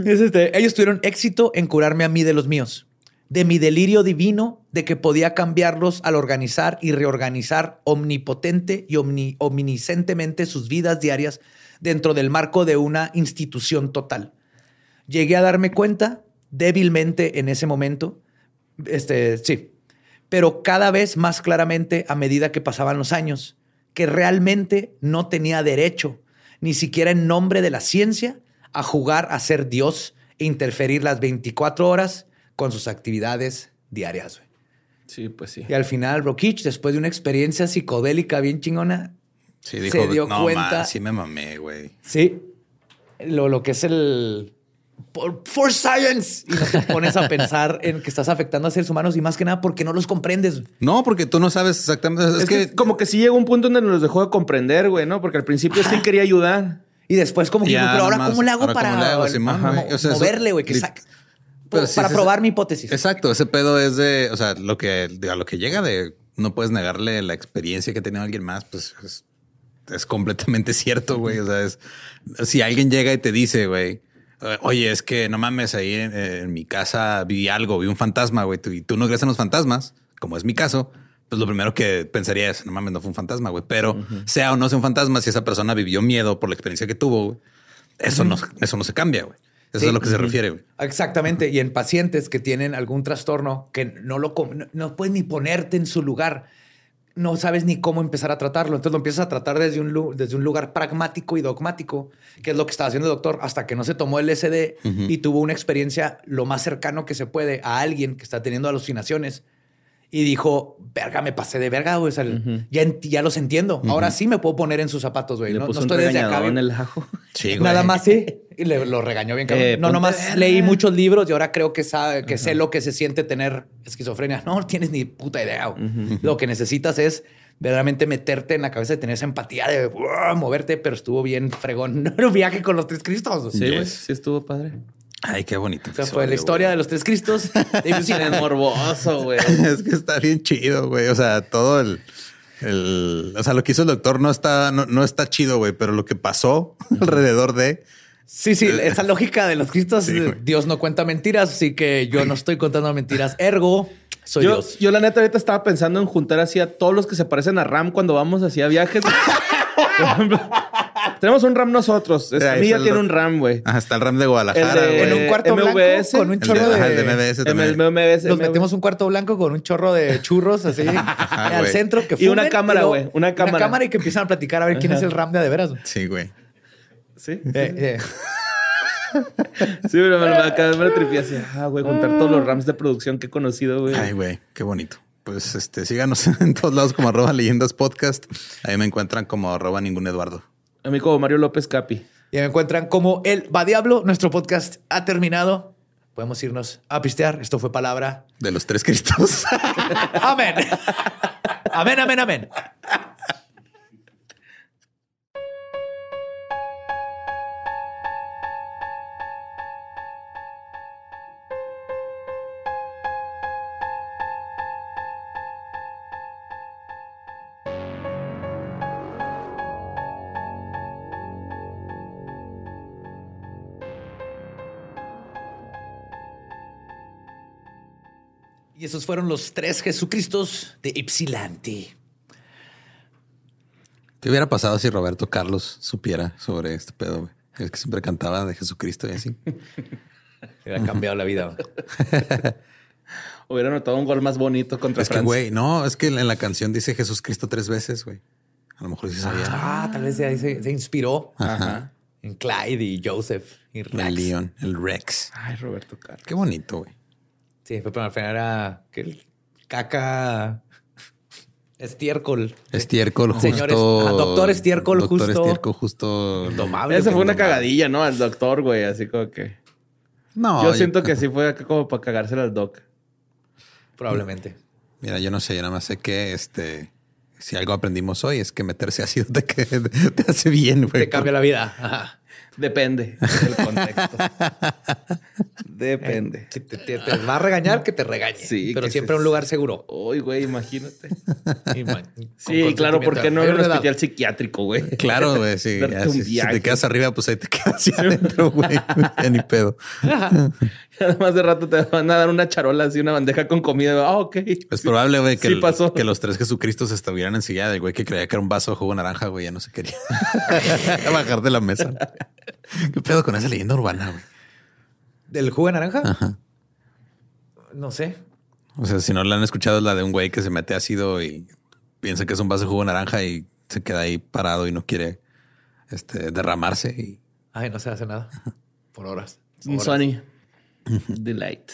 este, ellos tuvieron éxito en curarme a mí de los míos, de mi delirio divino, de que podía cambiarlos al organizar y reorganizar omnipotente y omniscientemente sus vidas diarias dentro del marco de una institución total. Llegué a darme cuenta débilmente en ese momento, este, sí, pero cada vez más claramente a medida que pasaban los años, que realmente no tenía derecho, ni siquiera en nombre de la ciencia, a jugar a ser Dios e interferir las 24 horas con sus actividades diarias. Sí, pues sí. Y al final, Rokich, después de una experiencia psicodélica bien chingona, se dio cuenta. sí, me mamé, güey. Sí. Lo, lo que es el. For, science. Y no te pones a pensar en que estás afectando a seres humanos y más que nada porque no los comprendes. No, porque tú no sabes exactamente. Es, que, como que sí llegó un punto donde nos dejó de comprender, güey, ¿no? Porque al principio sí quería ayudar. Y después como que, pero ahora cómo le hago para moverle, güey, que saque. para probar mi hipótesis. Exacto, ese pedo es de, o sea, lo que a lo que llega de no puedes negarle la experiencia que ha tenido alguien más, pues es, completamente cierto, güey. O sea, es si alguien llega y te dice, güey, oye, es que no mames, ahí en, mi casa vi algo, vi un fantasma, güey, y tú no crees en los fantasmas, como es mi caso, pues lo primero que pensaría es, no mames, no fue un fantasma, güey. Pero sea o no sea un fantasma, si esa persona vivió miedo por la experiencia que tuvo, eso, no, eso no se cambia, güey. Eso es a lo que se refiere. Güey. Exactamente. Y en pacientes que tienen algún trastorno que no lo no, puedes ni ponerte en su lugar, no sabes ni cómo empezar a tratarlo. Entonces lo empiezas a tratar desde un, desde un lugar pragmático y dogmático, que es lo que estaba haciendo el doctor, hasta que no se tomó el SD y tuvo una experiencia lo más cercano que se puede a alguien que está teniendo alucinaciones y dijo, verga, me pasé de verga, güey. ya, ya los entiendo. Ahora sí me puedo poner en sus zapatos, güey. No, estoy desde acá. en el ajo. Sí, güey. Nada más sí. Y le, lo regañó bien cabrón. Eh, no, nomás leí muchos libros y ahora creo que, sabe, que sé lo que se siente tener esquizofrenia. No tienes ni puta idea. Lo que necesitas es verdaderamente meterte en la cabeza de tener esa empatía de moverte, pero estuvo bien fregón. Un viaje con los tres cristos. Sí, güey. Sí, estuvo padre. Ay, qué bonito. O sea, fue la historia de los tres Cristos. es morboso, güey. es que está bien chido, güey. O sea, todo el, el, o sea, lo que hizo el doctor no está, no, está chido, güey, pero lo que pasó alrededor de. Sí, sí, eh, esa lógica de los Cristos, Dios no cuenta mentiras, así que yo no estoy contando mentiras. Ergo, soy yo, Dios. Yo, la neta, ahorita estaba pensando en juntar así a todos los que se parecen a Ram cuando vamos hacia viajes. Tenemos un RAM nosotros. Esta ya tiene un RAM, güey. Ajá, está el RAM de Guadalajara, En un cuarto blanco con un chorro de... El de MBS también. Nos metimos un cuarto blanco con un chorro de churros así al centro que Y una cámara, güey. Una cámara. Una cámara y que empiezan a platicar a ver quién es el RAM de de veras. Sí, güey. Sí. Eh, eh. Sí, pero me, acabé de me tripié así. Ah, güey, juntar todos los RAMs de producción que he conocido, güey. Ay, güey, qué bonito. pues este, síganos en todos lados como arroba leyendas podcast. Ahí me encuentran como arroba ningún Eduardo. A mí como Mario López Capi. Y me encuentran como el Va Diablo. Nuestro podcast ha terminado. Podemos irnos a pistear. Esto fue palabra. De los tres cristos. Amén. Amén, amén, amén. Esos fueron los tres Jesucristos de Ypsilanti. ¿Qué hubiera pasado si Roberto Carlos supiera sobre este pedo? güey? Es que siempre cantaba de Jesucristo y así. Hubiera cambiado la vida. Hubiera notado un gol más bonito contra Es que, Francia. güey, no, es que en la canción dice Jesús Cristo tres veces, güey. A lo mejor sí sabía. Ah, tal vez de ahí se, se inspiró Ajá. en Clyde y Joseph y Rex. El León, el Rex. Ay, Roberto Carlos. Qué bonito, güey. Sí, fue, pero al final era que el caca estiércol. Estiércol justo. Señores, ah, doctor Estiércol doctor justo- Estiércol justo. Domable. Esa fue una Domable. cagadilla, ¿no? Al doctor, güey. Así como que. No, yo siento que sí fue acá como para cagársela al doc. Probablemente. Mira, yo no sé, yo nada más sé que este. Si algo aprendimos hoy es que meterse ácido te, te hace bien, güey. Te cambia la vida. Ajá. Depende del contexto. Depende. Si te, te- te va a regañar, que te regañe. Sí, pero siempre a un lugar seguro. Uy, güey, imagínate. Y man- con Sí, claro, ¿por qué no en un hospital psiquiátrico, güey? Claro, güey, sí. Ya, si, si te quedas arriba, pues ahí te quedas hacia adentro, güey. Ya ni pedo. Además de rato te van a dar una charola así, una bandeja con comida. Ah, ok. Es probable, güey, que, Sí el- pasó. que los tres Jesucristos estuvieran en silla del güey que creía que era un vaso de jugo naranja, güey, ya no se quería bajar de la mesa. ¿Qué pedo con esa leyenda urbana, güey? ¿Del jugo de naranja? Ajá. No sé. O sea, si no la han escuchado, es la de un güey que se mete ácido y piensa que es un vaso de jugo naranja y se queda ahí parado y no quiere este, derramarse. Y Ay, no se hace nada. Por horas. Un Horas. Sunny. Delight.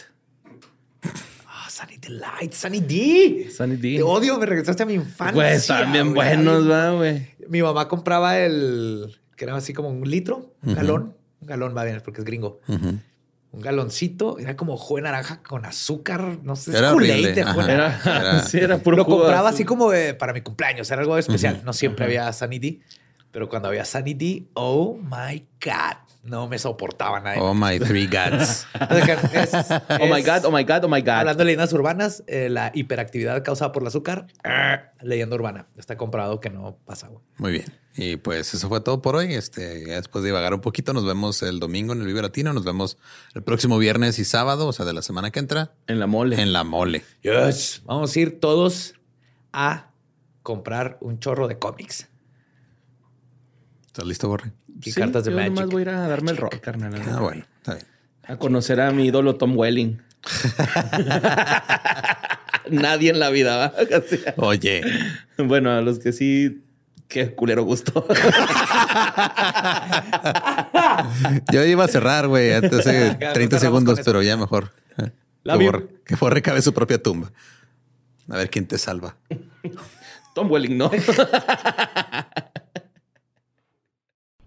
Ah, Sunny Delight, Sunny D. Sunny D. Te odio, me regresaste a mi infancia. Güey, están bien buenos, va, güey. Mi mamá compraba el que era así como un litro, un galón. Un galón va bien porque es gringo. Un galoncito, era como jugo de naranja con azúcar, no sé, Era horrible, de jugo de ajá. naranja. Era, Era- sí, era puro Lo compraba azul. así como de- para mi cumpleaños, era algo especial. No siempre había Sunny D, pero cuando había Sunny D, oh my God, no me soportaba nadie. Oh my three gods. Es- Oh my God, oh my God, oh my God. Hablando de leyendas urbanas, eh, la hiperactividad causada por el azúcar, ah, leyenda urbana. Está comprobado que no pasa, güey. Muy bien. Y pues eso fue todo por hoy. Este, ya después de divagar un poquito, nos vemos el domingo en el Vive Latino. Nos vemos el próximo viernes y sábado, o sea, de la semana que entra, En la mole. en la mole. Yes. Vamos a ir todos a comprar un chorro de cómics ¿Estás listo, Borre? Y Sí, cartas de yo nomás Magic. voy a ir a darme el rock, carnal. Ah, bueno, está bien. A conocer a mi ídolo Tom Welling. Nadie en la vida, ¿va? Oye, Bueno, a los que sí, qué culero gusto. yo iba a cerrar, güey, antes Ya, 30 cerramos segundos, pero ya mejor. eh, La Que borre, que borre cabe su propia tumba. A ver quién te salva. Tom Welling, ¿no?